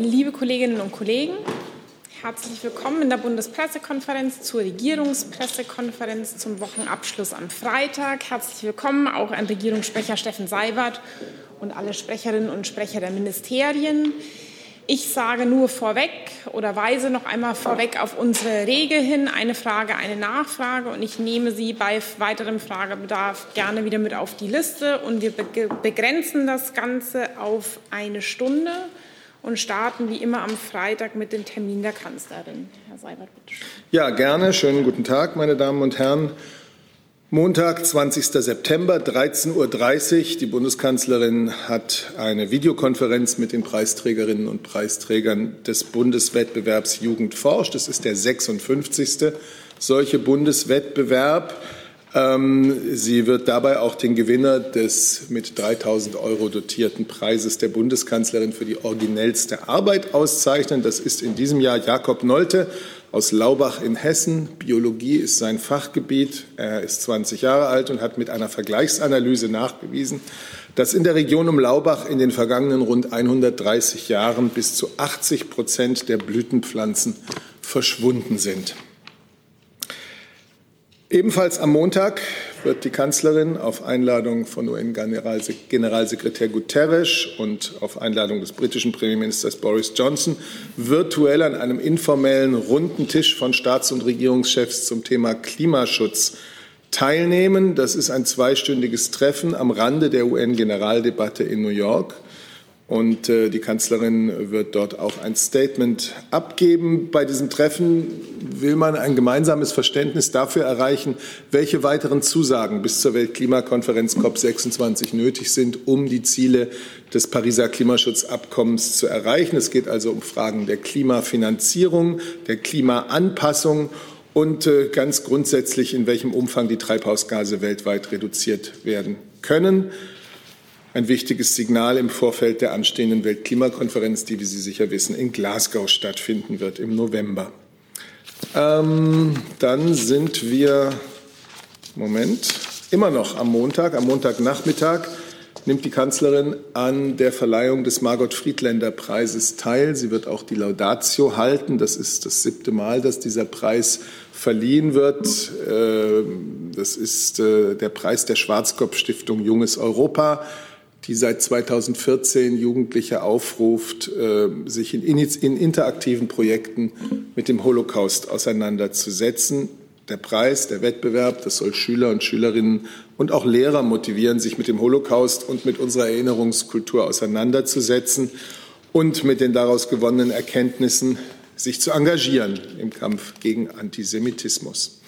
Liebe Kolleginnen und Kollegen, herzlich willkommen in der Bundespressekonferenz zur Regierungspressekonferenz zum Wochenabschluss am Freitag. Herzlich willkommen auch an Regierungssprecher Steffen Seibert und alle Sprecherinnen und Sprecher der Ministerien. Ich sage nur vorweg oder weise noch einmal vorweg auf unsere Regel hin. Eine Frage, eine Nachfrage. Und ich nehme Sie bei weiterem Fragebedarf gerne wieder mit auf die Liste. Und wir begrenzen das Ganze auf eine Stunde und starten wie immer am Freitag mit dem Termin der Kanzlerin. Herr Seibert, bitte. Ja, gerne. Schönen guten Tag, meine Damen und Herren. Montag, 20. September, 13.30 Uhr. Die Bundeskanzlerin hat eine Videokonferenz mit den Preisträgerinnen und Preisträgern des Bundeswettbewerbs Jugend forscht. Das ist der 56. solche Bundeswettbewerb. Ähm, sie wird dabei auch den Gewinner des mit 3000 Euro dotierten Preises der Bundeskanzlerin für die originellste Arbeit auszeichnen. Das ist in diesem Jahr Jakob Nolte aus Laubach in Hessen. Biologie ist sein Fachgebiet. Er ist 20 Jahre alt und hat mit einer Vergleichsanalyse nachgewiesen, dass in der Region um Laubach in den vergangenen rund 130 Jahren bis zu 80 Prozent der Blütenpflanzen verschwunden sind. Ebenfalls am Montag wird die Kanzlerin auf Einladung von UN-Generalsekretär Guterres und auf Einladung des britischen Premierministers Boris Johnson virtuell an einem informellen runden Tisch von Staats- und Regierungschefs zum Thema Klimaschutz teilnehmen. Das ist ein zweistündiges Treffen am Rande der UN-Generaldebatte in New York. Und äh, die Kanzlerin wird dort auch ein Statement abgeben. Bei diesem Treffen will man ein gemeinsames Verständnis dafür erreichen, welche weiteren Zusagen bis zur Weltklimakonferenz COP26 nötig sind, um die Ziele des Pariser Klimaschutzabkommens zu erreichen. Es geht also um Fragen der Klimafinanzierung, der Klimaanpassung und äh, ganz grundsätzlich, in welchem Umfang die Treibhausgase weltweit reduziert werden können ein wichtiges Signal im Vorfeld der anstehenden Weltklimakonferenz, die, wie Sie sicher wissen, in Glasgow stattfinden wird im November. Ähm, dann sind wir, Moment, immer noch am Montag, am Montagnachmittag nimmt die Kanzlerin an der Verleihung des Margot Friedländer Preises teil. Sie wird auch die Laudatio halten. Das ist das siebte Mal, dass dieser Preis verliehen wird. Ähm, das ist äh, der Preis der Schwarzkopf Stiftung Junges Europa die seit 2014 Jugendliche aufruft, äh, sich in, in interaktiven Projekten mit dem Holocaust auseinanderzusetzen. Der Preis, der Wettbewerb, das soll Schüler und Schülerinnen und auch Lehrer motivieren, sich mit dem Holocaust und mit unserer Erinnerungskultur auseinanderzusetzen und mit den daraus gewonnenen Erkenntnissen sich zu engagieren im Kampf gegen Antisemitismus.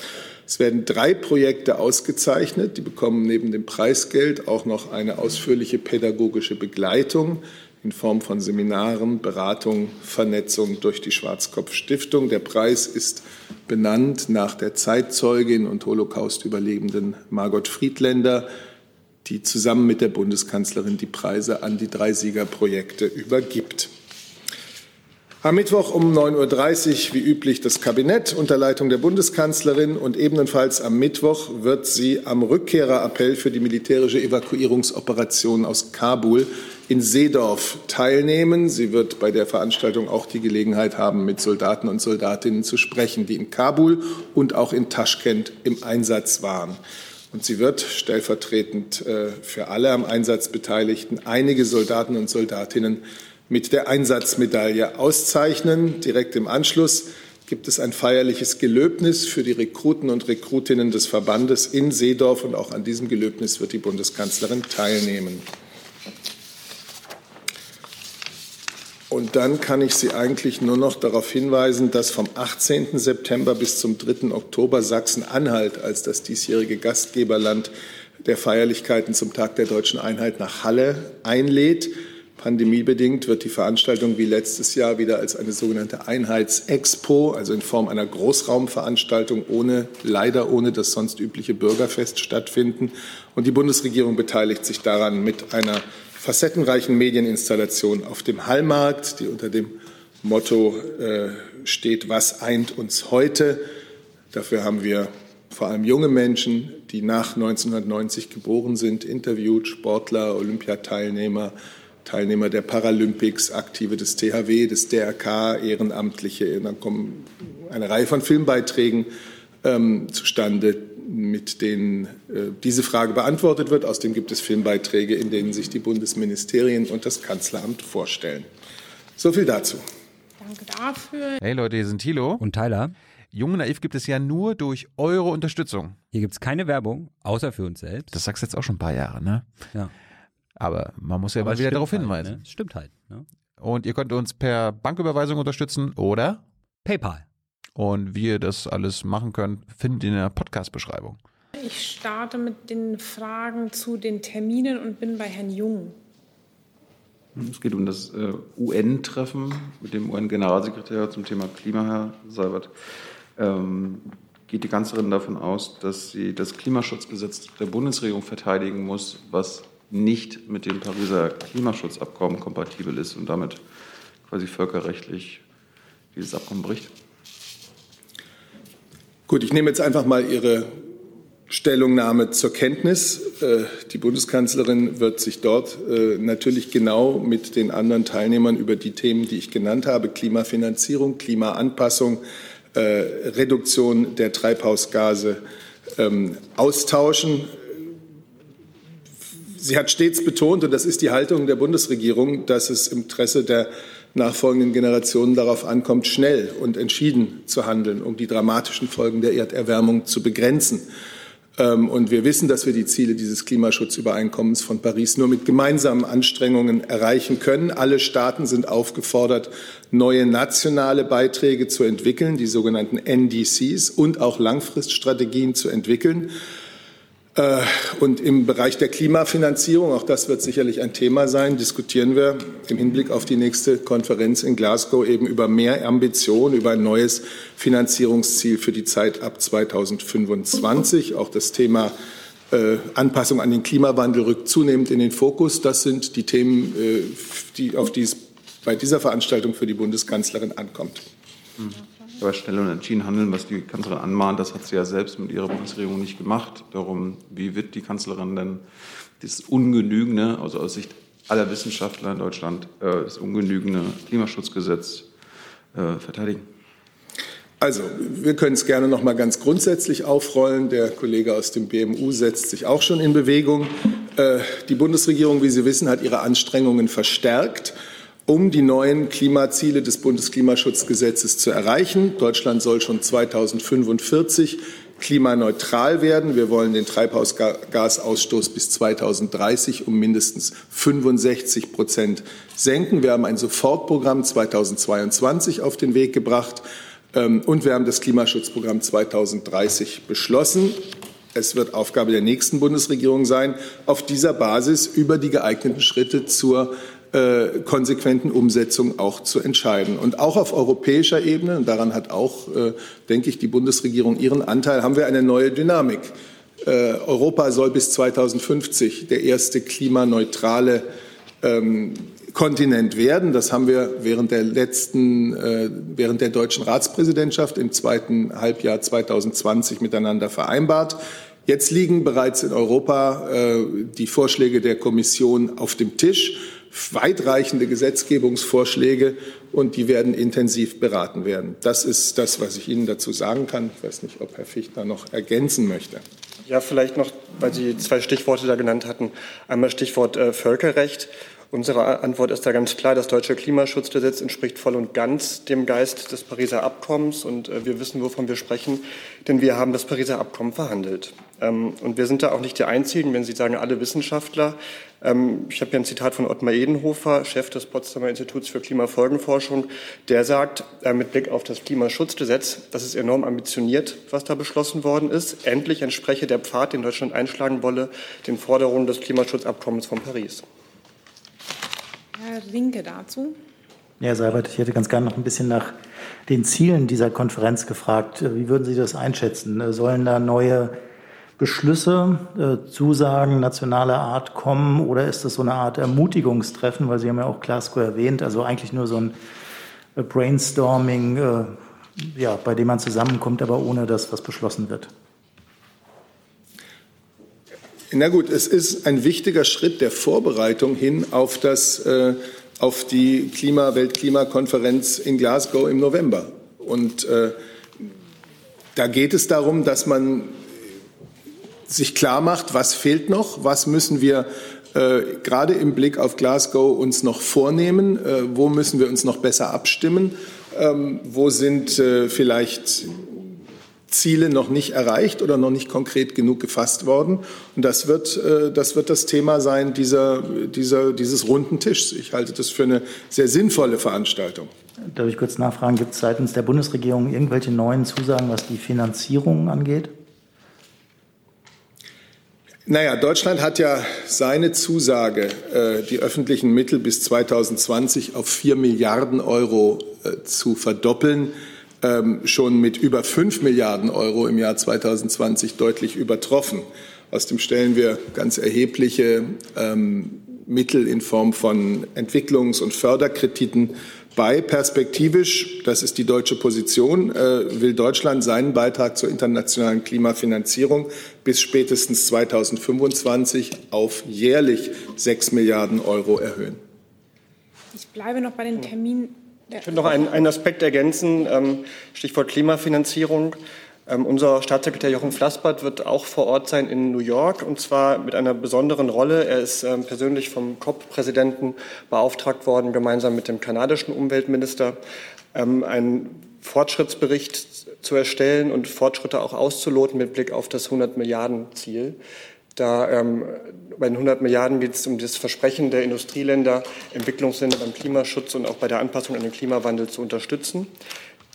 Es werden drei Projekte ausgezeichnet. Die bekommen neben dem Preisgeld auch noch eine ausführliche pädagogische Begleitung in Form von Seminaren, Beratung, Vernetzung durch die Schwarzkopf Stiftung. Der Preis ist benannt nach der Zeitzeugin und Holocaust-Überlebenden Margot Friedländer, die zusammen mit der Bundeskanzlerin die Preise an die drei Siegerprojekte übergibt. Am Mittwoch um 9.30 Uhr wie üblich das Kabinett unter Leitung der Bundeskanzlerin und ebenfalls am Mittwoch wird sie am Rückkehrerappell für die militärische Evakuierungsoperation aus Kabul in Seedorf teilnehmen. Sie wird bei der Veranstaltung auch die Gelegenheit haben, mit Soldaten und Soldatinnen zu sprechen, die in Kabul und auch in Taschkent im Einsatz waren. Und sie wird stellvertretend äh, für alle am Einsatz Beteiligten einige Soldaten und Soldatinnen mit der Einsatzmedaille auszeichnen. Direkt im Anschluss gibt es ein feierliches Gelöbnis für die Rekruten und Rekrutinnen des Verbandes in Seedorf und auch an diesem Gelöbnis wird die Bundeskanzlerin teilnehmen. Und dann kann ich Sie eigentlich nur noch darauf hinweisen, dass vom 18. September bis zum 3. Oktober Sachsen-Anhalt als das diesjährige Gastgeberland der Feierlichkeiten zum Tag der deutschen Einheit nach Halle einlädt. Pandemiebedingt wird die Veranstaltung wie letztes Jahr wieder als eine sogenannte Einheitsexpo, also in Form einer Großraumveranstaltung ohne, leider ohne das sonst übliche Bürgerfest stattfinden. Und die Bundesregierung beteiligt sich daran mit einer facettenreichen Medieninstallation auf dem Hallmarkt, die unter dem Motto äh, steht, was eint uns heute. Dafür haben wir vor allem junge Menschen, die nach 1990 geboren sind, interviewt, Sportler, Olympiateilnehmer, Teilnehmer der Paralympics, Aktive des THW, des DRK, Ehrenamtliche. Dann kommen eine Reihe von Filmbeiträgen ähm, zustande, mit denen äh, diese Frage beantwortet wird. Außerdem gibt es Filmbeiträge, in denen sich die Bundesministerien und das Kanzleramt vorstellen. So viel dazu. Danke dafür. Hey Leute, hier sind Thilo und Tyler. Jung Naiv gibt es ja nur durch eure Unterstützung. Hier gibt es keine Werbung, außer für uns selbst. Das sagst du jetzt auch schon ein paar Jahre, ne? Ja. Aber man muss ja Aber mal wieder darauf halt, hinweisen. Ne? Stimmt halt. Ne? Und ihr könnt uns per Banküberweisung unterstützen oder PayPal. Und wie ihr das alles machen könnt, findet ihr in der Podcast-Beschreibung. Ich starte mit den Fragen zu den Terminen und bin bei Herrn Jung. Es geht um das äh, UN-Treffen mit dem UN-Generalsekretär zum Thema Klima, Herr Seibert. Ähm, geht die Kanzlerin davon aus, dass sie das Klimaschutzgesetz der Bundesregierung verteidigen muss, was nicht mit dem Pariser Klimaschutzabkommen kompatibel ist und damit quasi völkerrechtlich dieses Abkommen bricht? Gut, ich nehme jetzt einfach mal Ihre Stellungnahme zur Kenntnis. Äh, die Bundeskanzlerin wird sich dort äh, natürlich genau mit den anderen Teilnehmern über die Themen, die ich genannt habe, Klimafinanzierung, Klimaanpassung, äh, Reduktion der Treibhausgase ähm, austauschen. Sie hat stets betont, und das ist die Haltung der Bundesregierung, dass es im Interesse der nachfolgenden Generationen darauf ankommt, schnell und entschieden zu handeln, um die dramatischen Folgen der Erderwärmung zu begrenzen. Ähm, und wir wissen, dass wir die Ziele dieses Klimaschutzübereinkommens von Paris nur mit gemeinsamen Anstrengungen erreichen können. Alle Staaten sind aufgefordert, neue nationale Beiträge zu entwickeln, die sogenannten NDCs, und auch Langfriststrategien zu entwickeln. Äh, und im Bereich der Klimafinanzierung, auch das wird sicherlich ein Thema sein, diskutieren wir im Hinblick auf die nächste Konferenz in Glasgow eben über mehr Ambition, über ein neues Finanzierungsziel für die Zeit ab 2025. Auch das Thema äh, Anpassung an den Klimawandel rückt zunehmend in den Fokus. Das sind die Themen, äh, auf die es bei dieser Veranstaltung für die Bundeskanzlerin ankommt. Mhm aber schnell und entschieden handeln, was die Kanzlerin anmahnt, das hat sie ja selbst mit ihrer Bundesregierung nicht gemacht. Darum, wie wird die Kanzlerin denn das ungenügende, also aus Sicht aller Wissenschaftler in Deutschland, äh, das ungenügende Klimaschutzgesetz äh, verteidigen? Also, wir können es gerne noch mal ganz grundsätzlich aufrollen. Der Kollege aus dem BMU setzt sich auch schon in Bewegung. Äh, die Bundesregierung, wie Sie wissen, hat ihre Anstrengungen verstärkt um die neuen Klimaziele des Bundesklimaschutzgesetzes zu erreichen. Deutschland soll schon 2045 klimaneutral werden. Wir wollen den Treibhausgasausstoß bis 2030 um mindestens 65 Prozent senken. Wir haben ein Sofortprogramm 2022 auf den Weg gebracht ähm, und wir haben das Klimaschutzprogramm 2030 beschlossen. Es wird Aufgabe der nächsten Bundesregierung sein, auf dieser Basis über die geeigneten Schritte zur äh, konsequenten Umsetzung auch zu entscheiden. Und auch auf europäischer Ebene, und daran hat auch, äh, denke ich, die Bundesregierung ihren Anteil, haben wir eine neue Dynamik. Äh, Europa soll bis 2050 der erste klimaneutrale ähm, Kontinent werden. Das haben wir während der letzten, äh, während der deutschen Ratspräsidentschaft im zweiten Halbjahr 2020 miteinander vereinbart. Jetzt liegen bereits in Europa äh, die Vorschläge der Kommission auf dem Tisch weitreichende Gesetzgebungsvorschläge und die werden intensiv beraten werden. Das ist das, was ich Ihnen dazu sagen kann. Ich weiß nicht, ob Herr Fichtner noch ergänzen möchte. Ja, vielleicht noch, weil Sie zwei Stichworte da genannt hatten. Einmal Stichwort äh, Völkerrecht. Unsere Antwort ist da ganz klar, das deutsche Klimaschutzgesetz entspricht voll und ganz dem Geist des Pariser Abkommens und äh, wir wissen, wovon wir sprechen, denn wir haben das Pariser Abkommen verhandelt. Ähm, und wir sind da auch nicht die Einzigen, wenn Sie sagen, alle Wissenschaftler. Ähm, ich habe hier ein Zitat von Ottmar Edenhofer, Chef des Potsdamer Instituts für Klimafolgenforschung. Der sagt, äh, mit Blick auf das Klimaschutzgesetz, das ist enorm ambitioniert, was da beschlossen worden ist. Endlich entspreche der Pfad, den Deutschland einschlagen wolle, den Forderungen des Klimaschutzabkommens von Paris. Herr Rinke dazu. Ja, Seibert, ich hätte ganz gerne noch ein bisschen nach den Zielen dieser Konferenz gefragt. Wie würden Sie das einschätzen? Sollen da neue Beschlüsse, äh, Zusagen nationaler Art kommen oder ist das so eine Art Ermutigungstreffen, weil Sie haben ja auch Glasgow erwähnt, also eigentlich nur so ein äh, Brainstorming, äh, ja, bei dem man zusammenkommt, aber ohne dass was beschlossen wird? Na gut, es ist ein wichtiger Schritt der Vorbereitung hin auf, das, auf die Klima Weltklimakonferenz in Glasgow im November. Und äh, da geht es darum, dass man sich klar macht, was fehlt noch, was müssen wir äh, gerade im Blick auf Glasgow uns noch vornehmen, äh, wo müssen wir uns noch besser abstimmen, ähm, wo sind äh, vielleicht Ziele noch nicht erreicht oder noch nicht konkret genug gefasst worden. Und das wird, äh, das, wird das Thema sein dieser, dieser, dieses runden Tischs. Ich halte das für eine sehr sinnvolle Veranstaltung. Darf ich kurz nachfragen, gibt es seitens der Bundesregierung irgendwelche neuen Zusagen, was die Finanzierung angeht? Naja, Deutschland hat ja seine Zusage, äh, die öffentlichen Mittel bis 2020 auf 4 Milliarden Euro äh, zu verdoppeln, ähm, schon mit über 5 Milliarden Euro im Jahr 2020 deutlich übertroffen. Außerdem stellen wir ganz erhebliche ähm, Mittel in Form von Entwicklungs- und Förderkrediten bei. Perspektivisch, das ist die deutsche Position, äh, will Deutschland seinen Beitrag zur internationalen Klimafinanzierung bis spätestens 2025 auf jährlich 6 Milliarden Euro erhöhen. Ich bleibe noch bei den Terminen. Ich würde noch einen, einen Aspekt ergänzen, ähm, Stichwort Klimafinanzierung. Ähm, unser Staatssekretär Jochen Flassbart wird auch vor Ort sein in New York und zwar mit einer besonderen Rolle. Er ist ähm, persönlich vom COP-Präsidenten beauftragt worden, gemeinsam mit dem kanadischen Umweltminister ähm, einen Fortschrittsbericht zu erstellen und Fortschritte auch auszuloten mit Blick auf das 100 Milliarden Ziel. Da ähm, bei den 100 Milliarden geht es um das Versprechen der Industrieländer, Entwicklungsländer beim Klimaschutz und auch bei der Anpassung an den Klimawandel zu unterstützen.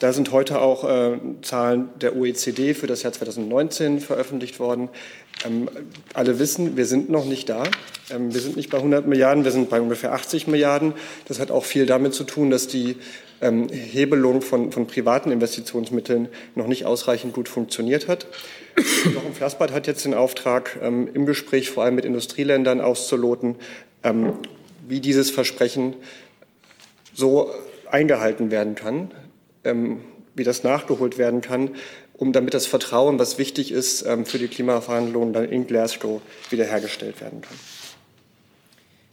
Da sind heute auch äh, Zahlen der OECD für das Jahr 2019 veröffentlicht worden. Ähm, alle wissen, wir sind noch nicht da. Ähm, wir sind nicht bei 100 Milliarden, wir sind bei ungefähr 80 Milliarden. Das hat auch viel damit zu tun, dass die ähm, Hebelung von, von, privaten Investitionsmitteln noch nicht ausreichend gut funktioniert hat. Jochen Flassbart hat jetzt den Auftrag, ähm, im Gespräch vor allem mit Industrieländern auszuloten, ähm, wie dieses Versprechen so eingehalten werden kann, wie das nachgeholt werden kann, um damit das Vertrauen, was wichtig ist ähm, für die Klimaverhandlungen dann in Glasgow, wiederhergestellt werden kann.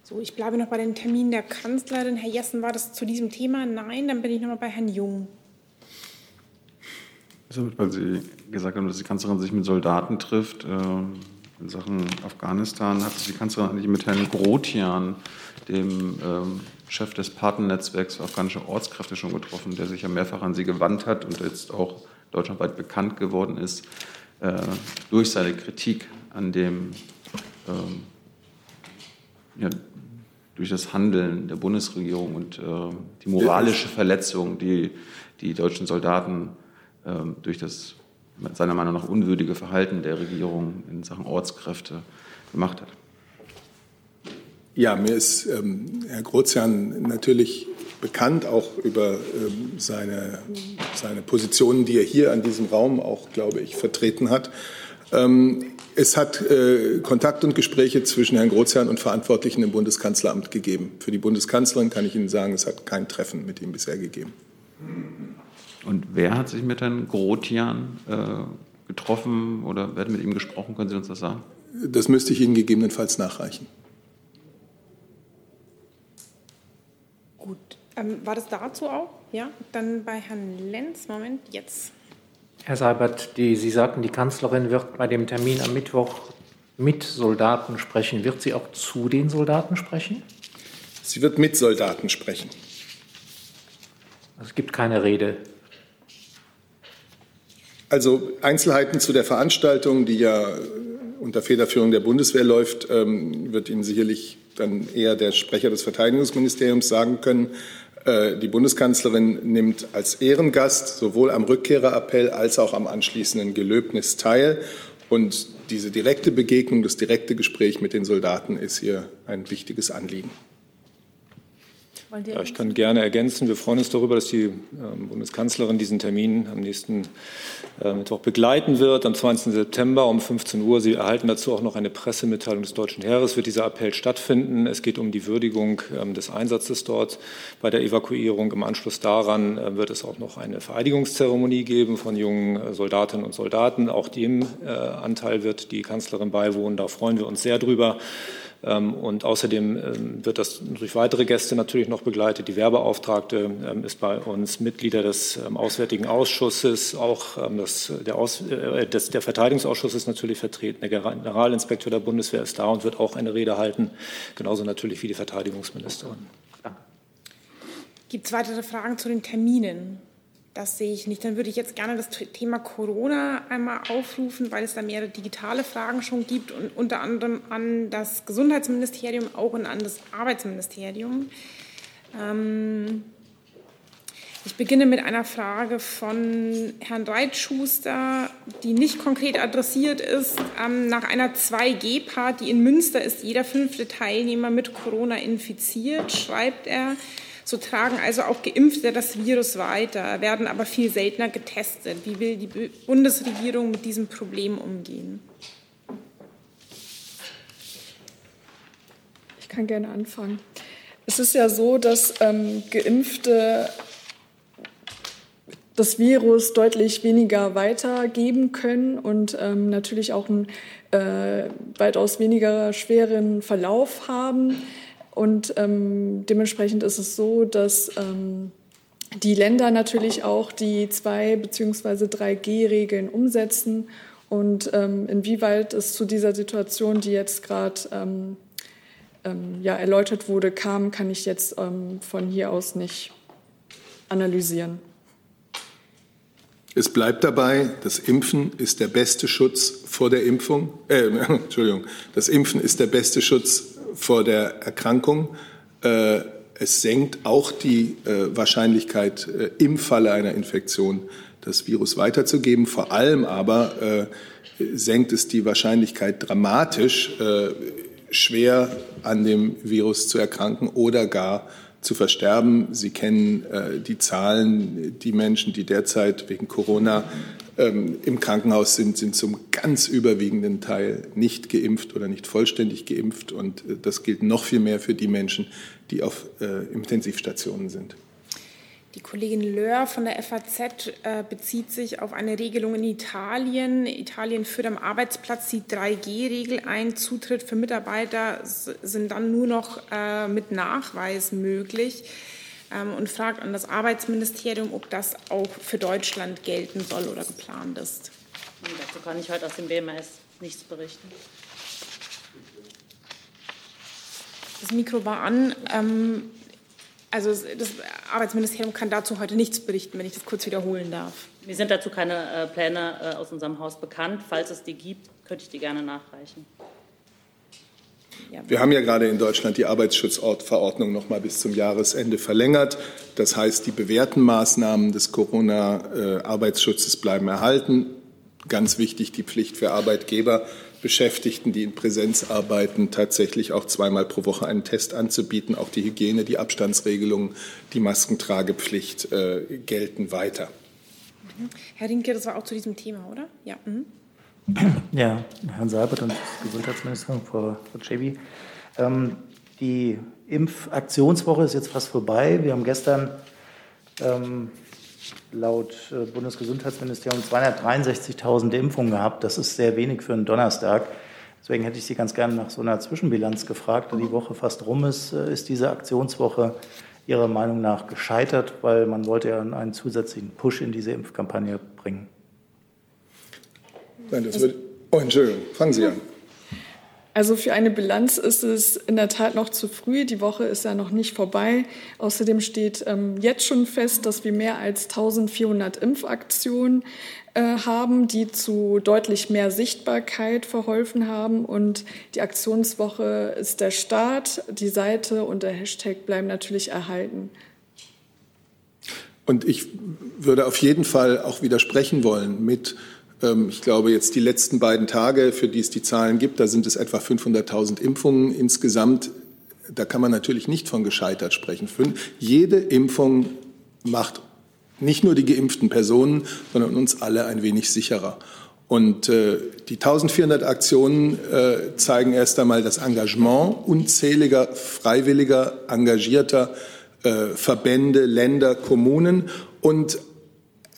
So, ich bleibe noch bei den Terminen der Kanzlerin. Herr Jessen, war das zu diesem Thema? Nein, dann bin ich noch mal bei Herrn Jung. Also, weil Sie gesagt haben, dass die Kanzlerin sich mit Soldaten trifft. In Sachen Afghanistan hat sich die Kanzlerin eigentlich mit Herrn Grotian, dem ähm, Chef des Patennetzwerks für afghanische Ortskräfte schon getroffen, der sich ja mehrfach an sie gewandt hat und jetzt auch deutschlandweit bekannt geworden ist äh, durch seine Kritik an dem, ähm, ja, durch das Handeln der Bundesregierung und äh, die moralische Verletzung, die die deutschen Soldaten äh, durch das seiner Meinung nach unwürdige Verhalten der Regierung in Sachen Ortskräfte gemacht hat. Ja, mir ist ähm, Herr Grozian natürlich bekannt, auch über ähm, seine, seine Positionen, die er hier an diesem Raum auch, glaube ich, vertreten hat. Ähm, es hat äh, Kontakt und Gespräche zwischen Herrn Grozian und Verantwortlichen im Bundeskanzleramt gegeben. Für die Bundeskanzlerin kann ich Ihnen sagen, es hat kein Treffen mit ihm bisher gegeben. Und wer hat sich mit Herrn Grotian äh, getroffen oder wer hat mit ihm gesprochen? Können Sie uns das sagen? Das müsste ich Ihnen gegebenenfalls nachreichen. Gut. Ähm, war das dazu auch? Ja. Dann bei Herrn Lenz. Moment, jetzt. Herr Seibert, die, Sie sagten, die Kanzlerin wird bei dem Termin am Mittwoch mit Soldaten sprechen. Wird sie auch zu den Soldaten sprechen? Sie wird mit Soldaten sprechen. Es gibt keine Rede. Also Einzelheiten zu der Veranstaltung, die ja unter Federführung der Bundeswehr läuft, ähm, wird Ihnen sicherlich dann eher der Sprecher des Verteidigungsministeriums sagen können. Äh, die Bundeskanzlerin nimmt als Ehrengast sowohl am Rückkehrerappell als auch am anschließenden Gelöbnis teil. Und diese direkte Begegnung, das direkte Gespräch mit den Soldaten ist hier ein wichtiges Anliegen. Ja, ich kann gerne ergänzen. Wir freuen uns darüber, dass die ähm, Bundeskanzlerin diesen Termin am nächsten äh, Mittwoch begleiten wird, am 20. September um 15 Uhr. Sie erhalten dazu auch noch eine Pressemitteilung des Deutschen Heeres, wird dieser Appell stattfinden. Es geht um die Würdigung ähm, des Einsatzes dort bei der Evakuierung. Im Anschluss daran äh, wird es auch noch eine Vereidigungszeremonie geben von jungen äh, Soldatinnen und Soldaten. Auch dem Anteil wird die Kanzlerin beiwohnen. Da freuen wir uns sehr drüber. Ähm, und außerdem ähm, wird das durch weitere Gäste natürlich noch begleitet. Die Werbeauftragte ähm, ist bei uns Mitglieder des Auswärtigen Ausschusses, auch das, der, Aus, äh, des, der Verteidigungsausschuss ist natürlich vertreten. Der Generalinspektor der Bundeswehr ist da und wird auch eine Rede halten, genauso natürlich wie die Verteidigungsministerin. Gibt es weitere Fragen zu den Terminen? Das sehe ich nicht. Dann würde ich jetzt gerne das Thema Corona einmal aufrufen, weil es da mehrere digitale Fragen schon gibt und unter anderem an das Gesundheitsministerium, auch und an das Arbeitsministerium. Ähm ich beginne mit einer Frage von Herrn Reitschuster, die nicht konkret adressiert ist. Ähm, nach einer 2G-Party in Münster ist jeder fünfte Teilnehmer mit Corona infiziert, schreibt er. So tragen also auch Geimpfte das Virus weiter, werden aber viel seltener getestet. Wie will die Bundesregierung mit diesem Problem umgehen? Ich kann gerne anfangen. Es ist ja so, dass ähm, Geimpfte das Virus deutlich weniger weitergeben können und ähm, natürlich auch einen äh, weitaus weniger schweren Verlauf haben. Und ähm, dementsprechend ist es so, dass ähm, die Länder natürlich auch die 2 bzw. 3G-Regeln umsetzen. Und ähm, inwieweit es zu dieser Situation, die jetzt gerade ähm, ähm, ja, erläutert wurde, kam, kann ich jetzt ähm, von hier aus nicht analysieren. Es bleibt dabei, das Impfen ist der beste Schutz vor der Impfung. Äh, Entschuldigung, das Impfen ist der beste Schutz vor der Erkrankung. Äh, es senkt auch die äh, Wahrscheinlichkeit, äh, im Falle einer Infektion das Virus weiterzugeben. Vor allem aber senkt es die Wahrscheinlichkeit dramatisch, schwer an dem Virus zu erkranken oder gar zu versterben. Sie kennen die Zahlen, die Menschen, die derzeit wegen Corona ähm, im Krankenhaus sind, sind zum ganz überwiegenden Teil nicht geimpft oder nicht vollständig geimpft. Und äh, das gilt noch viel mehr für die Menschen, die auf äh, Intensivstationen sind. Die Kollegin Löhr von der FAZ äh, bezieht sich auf eine Regelung in Italien. Italien führt am Arbeitsplatz die 3G-Regel ein. Zutritt für Mitarbeiter sind dann nur noch äh, mit Nachweis möglich ähm, und fragt an das Arbeitsministerium, ob das auch für Deutschland gelten soll oder geplant ist. Und dazu kann ich heute aus dem BMS nichts berichten. Das Mikro war an. Ähm, also das Arbeitsministerium kann dazu heute nichts berichten, wenn ich das kurz wiederholen darf. Mir sind dazu keine äh, Pläne äh, aus unserem Haus bekannt. Falls es die gibt, könnte ich die gerne nachreichen. Wir haben ja gerade in Deutschland die Arbeitsschutzverordnung noch mal bis zum Jahresende verlängert. Das heißt, die bewährten Maßnahmen des Corona-Arbeitsschutzes bleiben erhalten. Ganz wichtig die Pflicht für Arbeitgeber, Beschäftigten, die in Präsenz arbeiten, tatsächlich auch zweimal pro Woche einen Test anzubieten. Auch die Hygiene, die Abstandsregelungen, die Maskentragepflicht äh, gelten weiter. Herr Rinke, das war auch zu diesem Thema, oder? Ja. Mhm. Ja, Herrn Seibert und das Gesundheitsministerium, Frau Cebi. Ähm, die Impfaktionswoche ist jetzt fast vorbei. Wir haben gestern ähm, laut äh, Bundesgesundheitsministerium 263.000 Impfungen gehabt. Das ist sehr wenig für einen Donnerstag. Deswegen hätte ich Sie ganz gerne nach so einer Zwischenbilanz gefragt. Da die Woche fast rum ist, äh, ist diese Aktionswoche Ihrer Meinung nach gescheitert, weil man wollte ja einen zusätzlichen Push in diese Impfkampagne bringen. Nein, das wird. Oh, Entschuldigung, fangen Sie an. Also für eine Bilanz ist es in der Tat noch zu früh. Die Woche ist ja noch nicht vorbei. Außerdem steht ähm, jetzt schon fest, dass wir mehr als 1400 Impfaktionen äh, haben, die zu deutlich mehr Sichtbarkeit verholfen haben. Und die Aktionswoche ist der Start. Die Seite und der Hashtag bleiben natürlich erhalten. Und ich würde auf jeden Fall auch widersprechen wollen mit ich glaube, jetzt die letzten beiden Tage, für die es die Zahlen gibt, da sind es etwa 500.000 Impfungen insgesamt. da kann man natürlich nicht von gescheitert sprechen. Jede Impfung macht nicht nur die geimpften Personen, sondern uns alle ein wenig sicherer. Und äh, die 1400 Aktionen äh, zeigen erst einmal das Engagement unzähliger freiwilliger, engagierter äh, Verbände, Länder, Kommunen und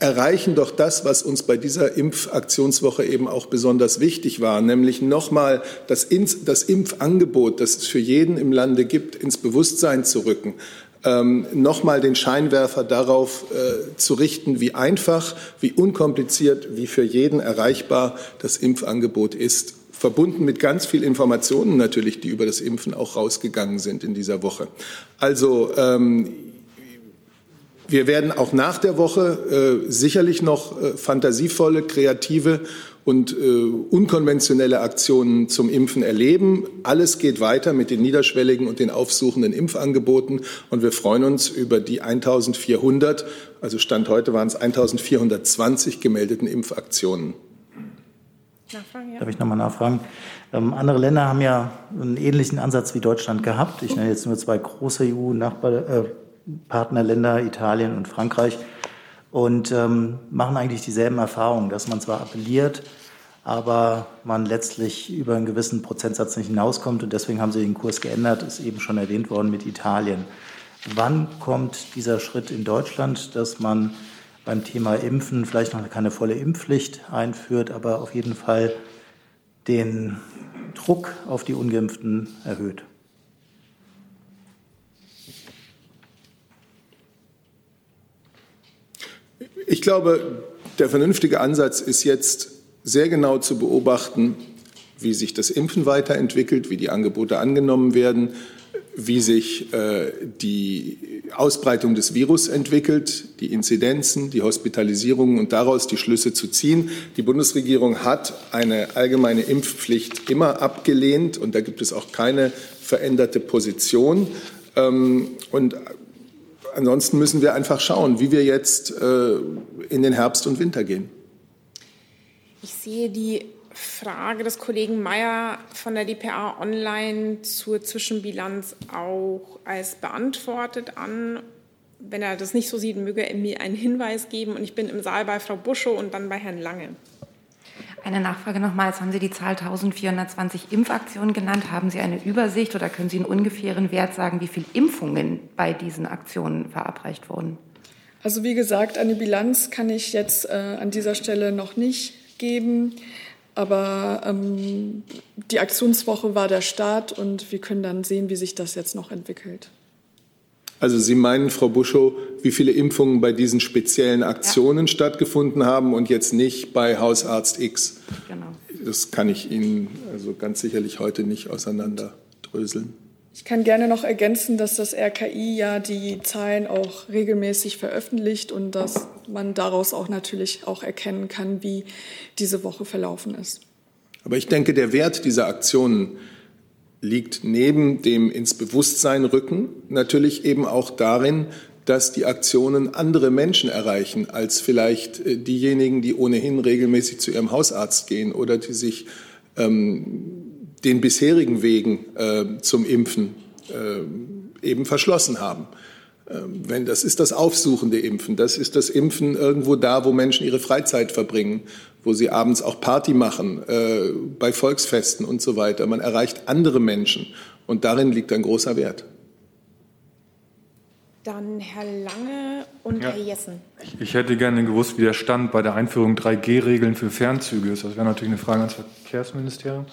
erreichen doch das, was uns bei dieser Impfaktionswoche eben auch besonders wichtig war, nämlich nochmal das, das Impfangebot, das es für jeden im Lande gibt, ins Bewusstsein zu rücken ähm, nochmal den Scheinwerfer darauf äh, zu richten, wie einfach, wie unkompliziert, wie für jeden erreichbar das Impfangebot ist. Verbunden mit ganz viel Informationen natürlich, die über das Impfen auch rausgegangen sind in dieser Woche. Also ähm, wir werden auch nach der Woche äh, sicherlich noch äh, fantasievolle, kreative und äh, unkonventionelle Aktionen zum Impfen erleben. Alles geht weiter mit den niederschwelligen und den aufsuchenden Impfangeboten. Und wir freuen uns über die 1400, also Stand heute waren es 1420 gemeldeten Impfaktionen. Ja. Darf ich nochmal nachfragen? Ähm, andere Länder haben ja einen ähnlichen Ansatz wie Deutschland gehabt. Ich nenne jetzt nur zwei große EU-Partnerländer, äh, Italien und Frankreich und ähm, machen eigentlich dieselben Erfahrungen, dass man zwar appelliert, aber man letztlich über einen gewissen Prozentsatz nicht hinauskommt. Und deswegen haben sie den Kurs geändert, ist eben schon erwähnt worden mit Italien. Wann kommt dieser Schritt in Deutschland, dass man beim Thema Impfen vielleicht noch keine volle Impfpflicht einführt, aber auf jeden Fall den Druck auf die ungeimpften erhöht? Ich glaube, der vernünftige Ansatz ist jetzt sehr genau zu beobachten, wie sich das Impfen weiterentwickelt, wie die Angebote angenommen werden, wie sich äh, die Ausbreitung des Virus entwickelt, die Inzidenzen, die Hospitalisierungen und daraus die Schlüsse zu ziehen. Die Bundesregierung hat eine allgemeine Impfpflicht immer abgelehnt und da gibt es auch keine veränderte Position. Ähm, und ansonsten müssen wir einfach schauen, wie wir jetzt äh, in den Herbst und Winter gehen. Ich sehe die Frage des Kollegen Mayer von der DPA Online zur Zwischenbilanz auch als beantwortet an. Wenn er das nicht so sieht, möge er mir einen Hinweis geben. Und ich bin im Saal bei Frau Buschow und dann bei Herrn Lange. Eine Nachfrage nochmals. Haben Sie die Zahl 1420 Impfaktionen genannt? Haben Sie eine Übersicht oder können Sie einen ungefähren Wert sagen, wie viele Impfungen bei diesen Aktionen verabreicht wurden? Also wie gesagt, eine Bilanz kann ich jetzt äh, an dieser Stelle noch nicht geben. Aber ähm, die Aktionswoche war der Start und wir können dann sehen, wie sich das jetzt noch entwickelt. Also Sie meinen, Frau Buschow, wie viele Impfungen bei diesen speziellen Aktionen ja. stattgefunden haben und jetzt nicht bei Hausarzt X? Genau. Das kann ich Ihnen also ganz sicherlich heute nicht auseinanderdröseln. Ich kann gerne noch ergänzen, dass das RKI ja die Zahlen auch regelmäßig veröffentlicht und dass man daraus auch natürlich auch erkennen kann, wie diese Woche verlaufen ist. Aber ich denke, der Wert dieser Aktionen liegt neben dem ins Bewusstsein rücken natürlich eben auch darin, dass die Aktionen andere Menschen erreichen als vielleicht äh, diejenigen, die ohnehin regelmäßig zu ihrem Hausarzt gehen oder die sich ähm, den bisherigen Wegen äh, zum Impfen äh, eben verschlossen haben. Ähm, wenn, das ist das aufsuchende Impfen. Das ist das Impfen irgendwo da, wo Menschen ihre Freizeit verbringen, wo sie abends auch Party machen, äh, bei Volksfesten und so weiter. Man erreicht andere Menschen und darin liegt ein großer Wert. Dann Herr Lange und ja. Herr Jessen. Ich, ich, hätte gerne gewusst, wie der Stand bei der Einführung 3G-Regeln für Fernzüge ist. Das wäre natürlich eine Frage ans Verkehrsministerium.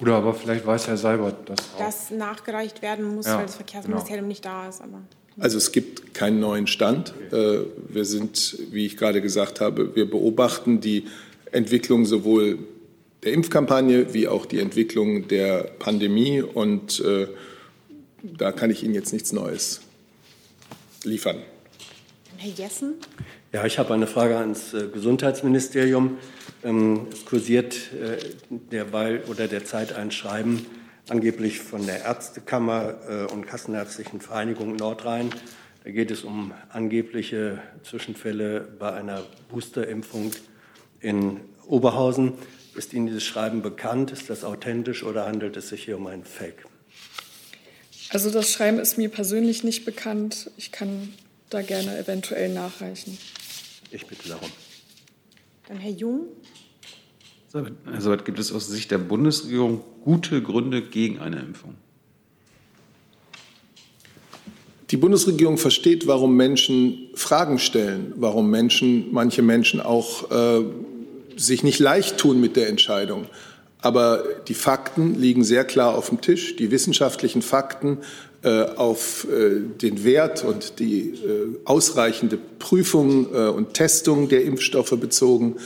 Oder aber vielleicht weiß Herr Seibert das auch. Das nachgereicht werden muss, ja, weil das Verkehrsministerium genau. nicht da ist. Aber also es gibt keinen neuen Stand. Äh, wir sind, wie ich gerade gesagt habe, wir beobachten die Entwicklung sowohl der Impfkampagne wie auch die Entwicklung der Pandemie. Und äh, da kann ich Ihnen jetzt nichts Neues liefern. Herr Jessen? Ja, ich habe eine Frage ans äh, Gesundheitsministerium. Ähm, es kursiert äh, derweil oder derzeit ein Schreiben angeblich von der Ärztekammer äh, und Kassenärztlichen Vereinigung Nordrhein. Da geht es um angebliche Zwischenfälle bei einer Boosterimpfung in Oberhausen. Ist Ihnen dieses Schreiben bekannt? Ist das authentisch oder handelt es sich hier um ein Fake? Also das Schreiben ist mir persönlich nicht bekannt. Ich kann da gerne eventuell nachreichen. Ich bitte darum. Dann Herr Jung. Also gibt es aus Sicht der Bundesregierung gute Gründe gegen eine Impfung? Die Bundesregierung versteht, warum Menschen Fragen stellen, warum Menschen, manche Menschen auch äh, sich nicht leicht tun mit der Entscheidung. Aber die Fakten liegen sehr klar auf dem Tisch. Die wissenschaftlichen Fakten äh, auf äh, den Wert und die äh, ausreichende Prüfung äh, und Testung der Impfstoffe bezogen.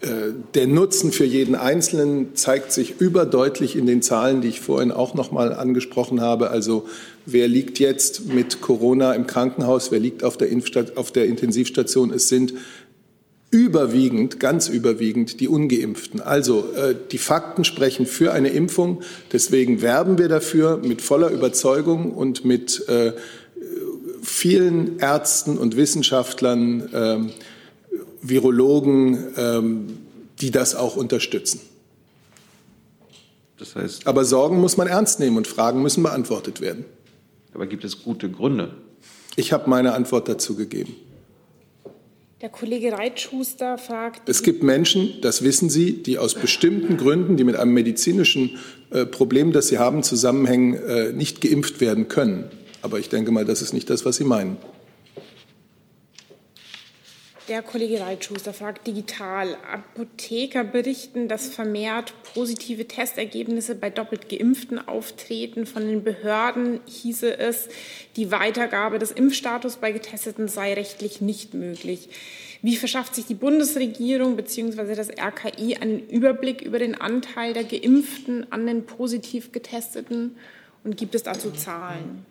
Äh, der Nutzen für jeden Einzelnen zeigt sich überdeutlich in den Zahlen, die ich vorhin auch noch mal angesprochen habe. Also wer liegt jetzt mit Corona im Krankenhaus, wer liegt auf der, Impfstat auf der Intensivstation? Es sind überwiegend, ganz überwiegend die ungeimpften. Also äh, die Fakten sprechen für eine Impfung. Deswegen werben wir dafür mit voller Überzeugung und mit äh, vielen Ärzten und Wissenschaftlern, äh, Virologen, ähm, die das auch unterstützen. Das heißt, Aber Sorgen muss man ernst nehmen und Fragen müssen beantwortet werden. Aber gibt es gute Gründe? Ich habe meine Antwort dazu gegeben. Der Kollege Reitschuster fragt. Es gibt Menschen, das wissen Sie, die aus bestimmten Gründen, die mit einem medizinischen äh, Problem, das sie haben, zusammenhängen, äh, nicht geimpft werden können. Aber ich denke mal, das ist nicht das, was Sie meinen. Der Kollege Reitschuster fragt digital. Apotheker berichten, dass vermehrt positive Testergebnisse bei doppelt Geimpften auftreten. Von den Behörden hieße es, die Weitergabe des Impfstatus bei Getesteten sei rechtlich nicht möglich. Wie verschafft sich die Bundesregierung bzw. das RKI einen Überblick über den Anteil der Geimpften an den positiv Getesteten? Und gibt es dazu Zahlen?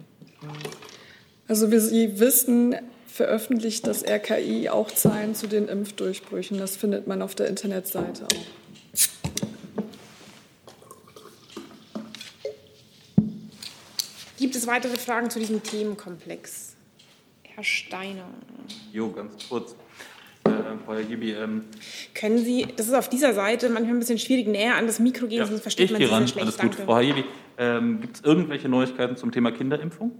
Also wie Sie wissen, veröffentlicht das RKI auch Zahlen zu den Impfdurchbrüchen. Das findet man auf der Internetseite auch. Gibt es weitere Fragen zu diesem Themenkomplex? Herr Steiner. Jo, ganz kurz. Äh, Frau Jagibi, ähm, Können Sie, das ist auf dieser Seite manchmal ein bisschen schwierig, näher an das Mikro gehen, sonst versteht ich man gehe Sie sehr schlecht. alles gut. Danke. Frau Jagibi, ähm, gibt es irgendwelche Neuigkeiten zum Thema Kinderimpfung?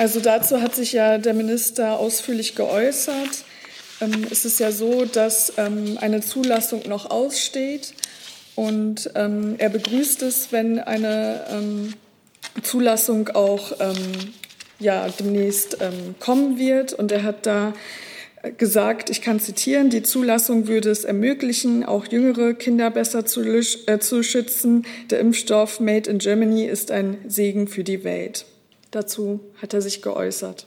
Also dazu hat sich ja der Minister ausführlich geäußert. Ähm, es ist ja so, dass ähm, eine Zulassung noch aussteht und ähm, er begrüßt es, wenn eine ähm, Zulassung auch ähm, ja, demnächst ähm, kommen wird. Und er hat da gesagt, ich kann zitieren, die Zulassung würde es ermöglichen, auch jüngere Kinder besser zu, äh, zu schützen. Der Impfstoff Made in Germany ist ein Segen für die Welt. Dazu hat er sich geäußert.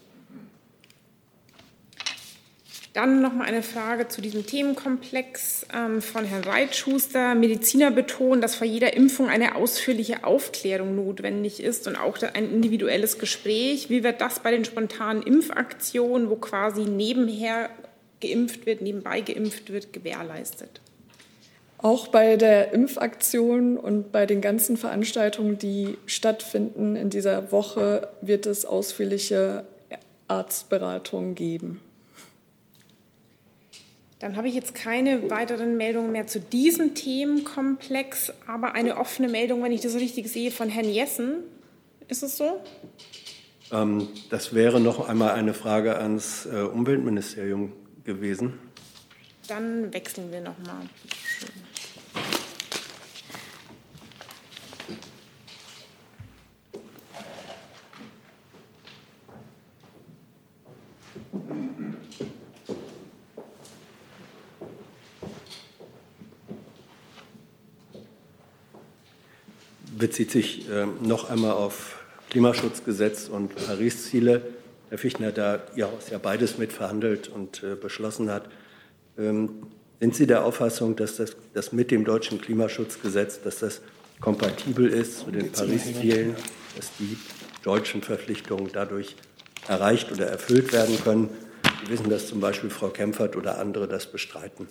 Dann noch mal eine Frage zu diesem Themenkomplex ähm, von Herrn Reitschuster. Mediziner betonen, dass vor jeder Impfung eine ausführliche Aufklärung notwendig ist und auch ein individuelles Gespräch. Wie wird das bei den spontanen Impfaktionen, wo quasi nebenher geimpft wird, nebenbei geimpft wird, gewährleistet? Auch bei der Impfaktion und bei den ganzen Veranstaltungen, die stattfinden in dieser Woche, wird es ausführliche Arztberatungen geben. Dann habe ich jetzt keine weiteren Meldungen mehr zu diesem Themenkomplex, aber eine offene Meldung, wenn ich das richtig sehe, von Herrn Jessen. Ist es so? Ähm, das wäre noch einmal eine Frage ans äh, Umweltministerium gewesen. Dann wechseln wir noch mal. Bezieht sich äh, noch einmal auf Klimaschutzgesetz und Paris-Ziele. Herr Fichtner, da Ihr ja beides mit verhandelt und äh, beschlossen hat, ähm, sind Sie der Auffassung, dass das, das mit dem deutschen Klimaschutzgesetz, dass das kompatibel ist zu den Paris-Zielen, dass die deutschen Verpflichtungen dadurch erreicht oder erfüllt werden können? Sie wissen, dass zum Beispiel Frau Kempfert oder andere das bestreiten.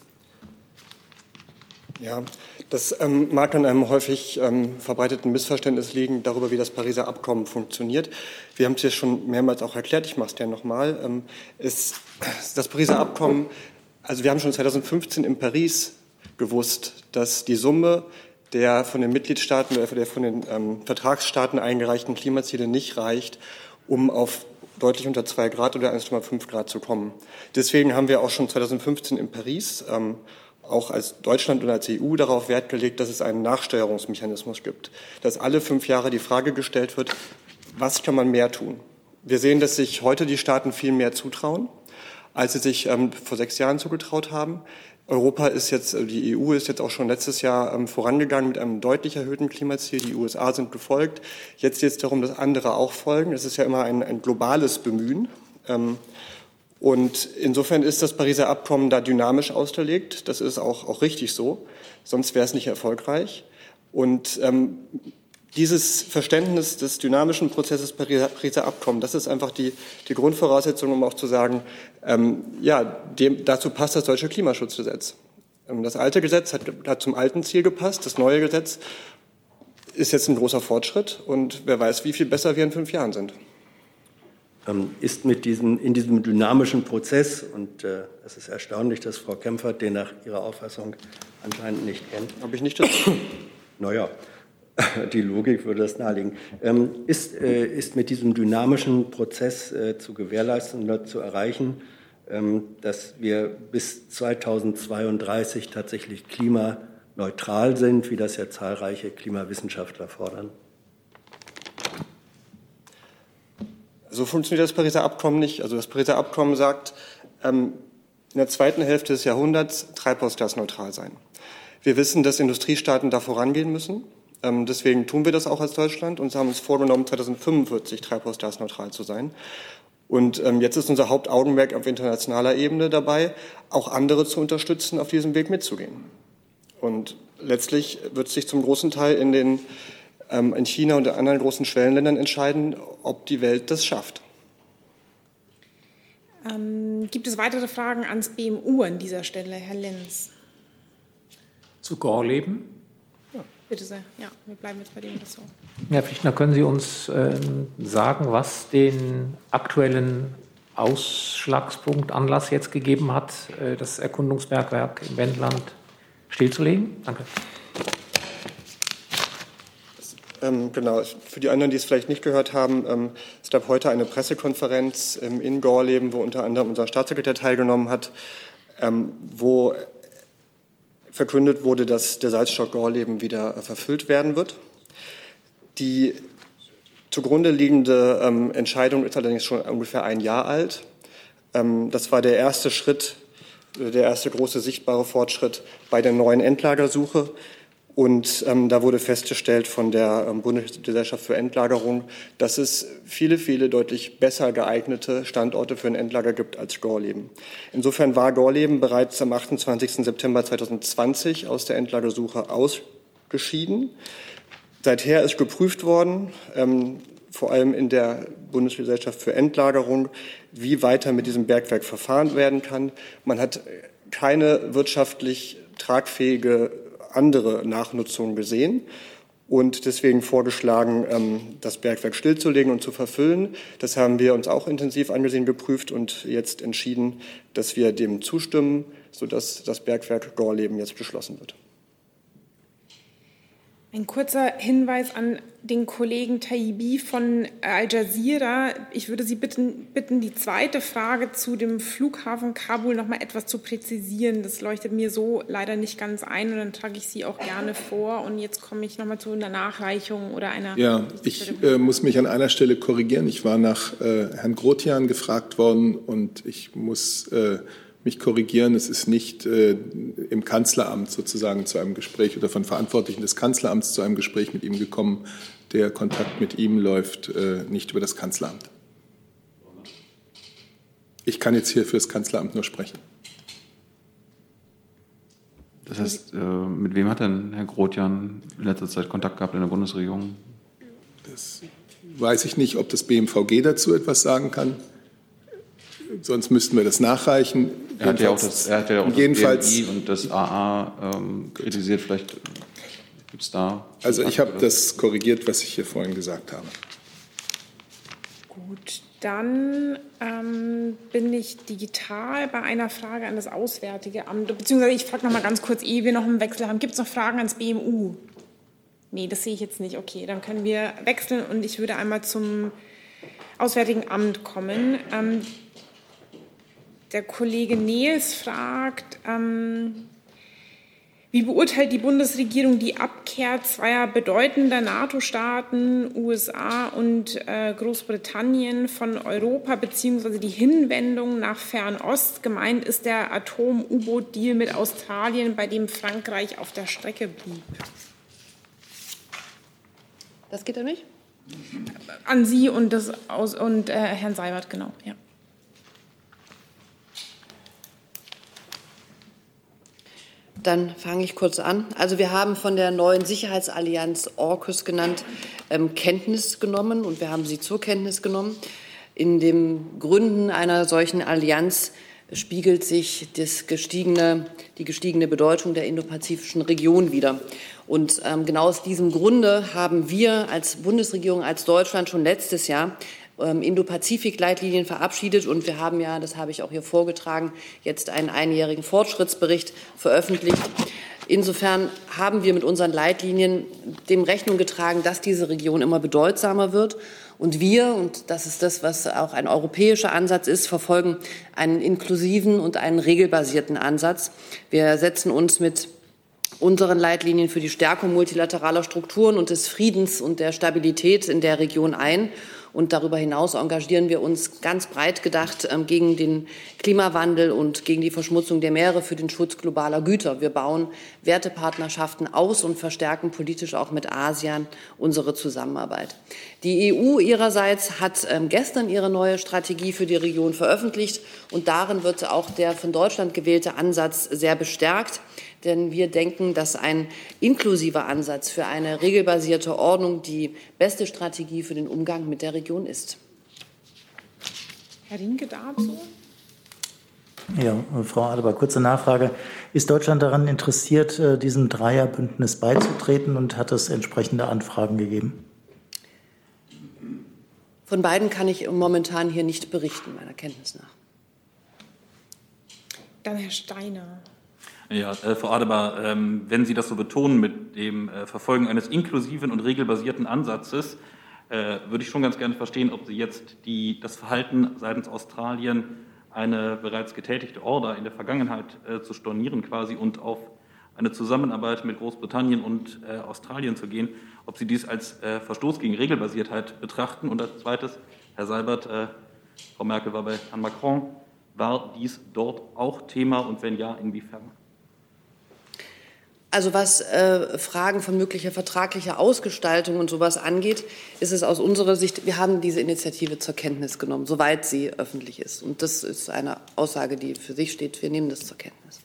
Ja, das ähm, mag an einem häufig ähm, verbreiteten Missverständnis liegen darüber, wie das Pariser Abkommen funktioniert. Wir haben es ja schon mehrmals auch erklärt, ich mache es ja nochmal. Ähm, ist das Pariser Abkommen, also wir haben schon 2015 in Paris gewusst, dass die Summe der von den Mitgliedstaaten oder der von den ähm, Vertragsstaaten eingereichten Klimaziele nicht reicht, um auf deutlich unter 2 Grad oder 1,5 Grad zu kommen. Deswegen haben wir auch schon 2015 in Paris ähm, auch als Deutschland und als EU darauf Wert gelegt, dass es einen Nachsteuerungsmechanismus gibt, dass alle fünf Jahre die Frage gestellt wird, was kann man mehr tun? Wir sehen, dass sich heute die Staaten viel mehr zutrauen, als sie sich ähm, vor sechs Jahren zugetraut haben. Europa ist jetzt, äh, die EU ist jetzt auch schon letztes Jahr ähm, vorangegangen mit einem deutlich erhöhten Klimaziel. Die USA sind gefolgt. Jetzt geht es darum, dass andere auch folgen. Es ist ja immer ein, ein globales Bemühen. Ähm, und insofern ist das Pariser Abkommen da dynamisch ausgelegt. Das ist auch, auch richtig so. Sonst wäre es nicht erfolgreich. Und ähm, dieses Verständnis des dynamischen Prozesses Pariser Abkommen, das ist einfach die, die Grundvoraussetzung, um auch zu sagen, ähm, ja, dem, dazu passt das deutsche Klimaschutzgesetz. Ähm, das alte Gesetz hat, hat zum alten Ziel gepasst. Das neue Gesetz ist jetzt ein großer Fortschritt und wer weiß, wie viel besser wir in fünf Jahren sind. Ähm, ist mit diesem, in diesem dynamischen Prozess, und äh, es ist erstaunlich, dass Frau Kempfert den nach ihrer Auffassung anscheinend nicht kennt. Habe ich nicht das? naja, die Logik würde das nahelegen. Ähm, ist, äh, ist mit diesem dynamischen Prozess äh, zu gewährleisten oder zu erreichen, ähm, dass wir bis 2032 tatsächlich klimaneutral sind, wie das ja zahlreiche Klimawissenschaftler fordern? So funktioniert das Pariser Abkommen nicht. Also das Pariser Abkommen sagt, ähm, in der zweiten Hälfte des Jahrhunderts treibhausgasneutral sein. Wir wissen, dass Industriestaaten da vorangehen müssen. Ähm, deswegen tun wir das auch als Deutschland und haben uns vorgenommen, 2045 treibhausgasneutral zu sein. Und ähm, jetzt ist unser Hauptaugenmerk auf internationaler Ebene dabei, auch andere zu unterstützen, auf diesem Weg mitzugehen. Und letztlich wird sich zum großen Teil in den ähm, in China und in anderen großen Schwellenländern entscheiden, ob die Welt das schafft. Ähm, gibt es weitere Fragen ans BMU an dieser Stelle, Herr Lenz? Zu Gorleben? Bitte sehr. Ja, wir bleiben jetzt bei dem Ressort. Herr Pfichtner, können Sie uns äh, sagen, was den aktuellen Ausschlagspunkt, Anlass jetzt gegeben hat, äh, das Erkundungsbergwerk im Wendland stillzulegen? Danke. Ähm, genau, für die anderen, die es vielleicht nicht gehört haben, ähm, es gab heute eine Pressekonferenz ähm, in Gorleben, wo unter anderem unser Staatssekretär teilgenommen hat, wo verkündet wurde, dass der Salzstock Gorleben wieder äh, verfüllt werden wird. Die zugrunde liegende ähm, Entscheidung ist allerdings schon ungefähr ein Jahr alt. Ähm, das war der erste Schritt, äh, der erste große sichtbare Fortschritt bei der neuen Endlagersuche. Und ähm, da wurde festgestellt von der ähm, Bundesgesellschaft für Endlagerung, dass es viele, viele deutlich besser geeignete Standorte für ein Endlager gibt als Gorleben. Insofern war Gorleben bereits am 28. September 2020 aus der Endlagersuche ausgeschieden. Seither ist geprüft worden, ähm, vor allem in der Bundesgesellschaft für Endlagerung, wie weiter mit diesem Bergwerk verfahren werden kann. Man hat keine wirtschaftlich tragfähige andere Nachnutzung gesehen und deswegen vorgeschlagen, ähm, das Bergwerk stillzulegen und zu verfüllen. Das haben wir uns auch intensiv angesehen, geprüft und jetzt entschieden, dass wir dem zustimmen, sodass das Bergwerk Gorleben jetzt geschlossen wird. Ein kurzer Hinweis an den Kollegen Taibi von Al Jazeera. Ich würde Sie bitten, bitten, die zweite Frage zu dem Flughafen Kabul noch mal etwas zu präzisieren. Das leuchtet mir so leider nicht ganz ein und dann trage ich Sie auch gerne vor. Und jetzt komme ich noch mal zu einer Nachreichung oder einer. Ja, ich äh, muss mich an einer Stelle korrigieren. Ich war nach äh, Herrn Grotian gefragt worden und ich muss äh, mich korrigieren, es ist nicht äh, im Kanzleramt sozusagen zu einem Gespräch oder von Verantwortlichen des Kanzleramts zu einem Gespräch mit ihm gekommen. Der Kontakt mit ihm läuft äh, nicht über das Kanzleramt. Ich kann jetzt hier für das Kanzleramt nur sprechen. Das heißt, äh, mit wem hat denn Herr Grotjan in letzter Zeit Kontakt gehabt in der Bundesregierung? Das weiß ich nicht, ob das BMVG dazu etwas sagen kann. Sonst müssten wir das nachreichen. Er hat ja auch das, er hat ja auch das BMI und das AA ähm, kritisiert. Vielleicht gibt es da. Also ich habe das korrigiert, was ich hier vorhin gesagt habe. Gut, dann ähm, bin ich digital bei einer Frage an das Auswärtige Amt. Beziehungsweise ich frage noch mal ganz kurz, ehe wir noch einen Wechsel haben. Gibt es noch Fragen ans BMU? Nee, das sehe ich jetzt nicht. Okay, dann können wir wechseln und ich würde einmal zum Auswärtigen Amt kommen. Ähm, der Kollege Nils fragt, ähm, wie beurteilt die Bundesregierung die Abkehr zweier bedeutender NATO-Staaten, USA und äh, Großbritannien, von Europa beziehungsweise die Hinwendung nach Fernost? Gemeint ist der Atom-U-Boot-Deal mit Australien, bei dem Frankreich auf der Strecke blieb. Das geht ja nicht? An Sie und, das und äh, Herrn Seibert, genau. Ja. Dann fange ich kurz an. Also wir haben von der neuen Sicherheitsallianz AUKUS genannt ähm, Kenntnis genommen und wir haben sie zur Kenntnis genommen. In den Gründen einer solchen Allianz spiegelt sich das gestiegene, die gestiegene Bedeutung der indopazifischen Region wider. Und ähm, genau aus diesem Grunde haben wir als Bundesregierung, als Deutschland schon letztes Jahr Indo-Pazifik-Leitlinien verabschiedet und wir haben ja, das habe ich auch hier vorgetragen, jetzt einen einjährigen Fortschrittsbericht veröffentlicht. Insofern haben wir mit unseren Leitlinien dem Rechnung getragen, dass diese Region immer bedeutsamer wird. Und wir, und das ist das, was auch ein europäischer Ansatz ist, verfolgen einen inklusiven und einen regelbasierten Ansatz. Wir setzen uns mit unseren Leitlinien für die Stärkung multilateraler Strukturen und des Friedens und der Stabilität in der Region ein und darüber hinaus engagieren wir uns ganz breit gedacht ähm, gegen den Klimawandel und gegen die Verschmutzung der Meere für den Schutz globaler Güter. Wir bauen Wertepartnerschaften aus und verstärken politisch auch mit ASEAN unsere Zusammenarbeit. Die EU ihrerseits hat ähm, gestern ihre neue Strategie für die Region veröffentlicht und darin wird auch der von Deutschland gewählte Ansatz sehr bestärkt denn wir denken, dass ein inklusiver Ansatz für eine regelbasierte Ordnung die beste Strategie für den Umgang mit der Region ist. Herr Rinke dazu? Ja, Frau Adebar, kurze Nachfrage. Ist Deutschland daran interessiert, äh, diesem Dreierbündnis beizutreten und hat es entsprechende Anfragen gegeben? Von beiden kann ich momentan hier nicht berichten, meiner Kenntnis nach. Dann Herr Steiner. Ja, äh, Frau Adebar, ähm, wenn Sie das so betonen mit dem äh, Verfolgen eines inklusiven und regelbasierten Ansatzes, äh, würde ich schon ganz gerne verstehen, ob Sie jetzt die, das Verhalten seitens Australien, eine bereits getätigte Order in der Vergangenheit äh, zu stornieren quasi und auf eine Zusammenarbeit mit Großbritannien und äh, Australien zu gehen, ob Sie dies als äh, Verstoß gegen Regelbasiertheit betrachten. Und als zweites, Herr Seibert, Frau Merkel war bei Herrn Macron, war dies dort auch Thema und wenn ja, inwiefern? Also was äh, Fragen von möglicher vertraglicher Ausgestaltung und sowas angeht, ist es aus unserer Sicht, wir haben diese Initiative zur Kenntnis genommen, soweit sie öffentlich ist. Und das ist eine Aussage, die für sich steht. Wir nehmen das zur Kenntnis.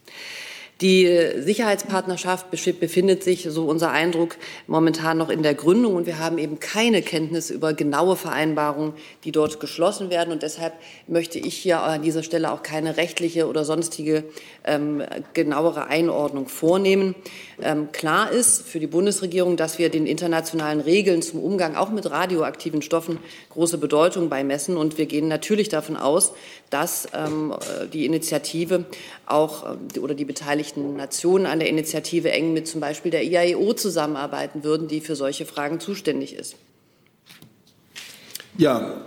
Die Sicherheitspartnerschaft befindet sich, so unser Eindruck, momentan noch in der Gründung und wir haben eben keine Kenntnis über genaue Vereinbarungen, die dort geschlossen werden. Und deshalb möchte ich hier an dieser Stelle auch keine rechtliche oder sonstige ähm, genauere Einordnung vornehmen. Ähm, klar ist für die Bundesregierung, dass wir den internationalen Regeln zum Umgang auch mit radioaktiven Stoffen große Bedeutung beimessen. Und wir gehen natürlich davon aus, dass ähm, die Initiative auch äh, oder die Beteiligten Nationen an der Initiative eng mit zum Beispiel der IAEO zusammenarbeiten würden, die für solche Fragen zuständig ist. Ja,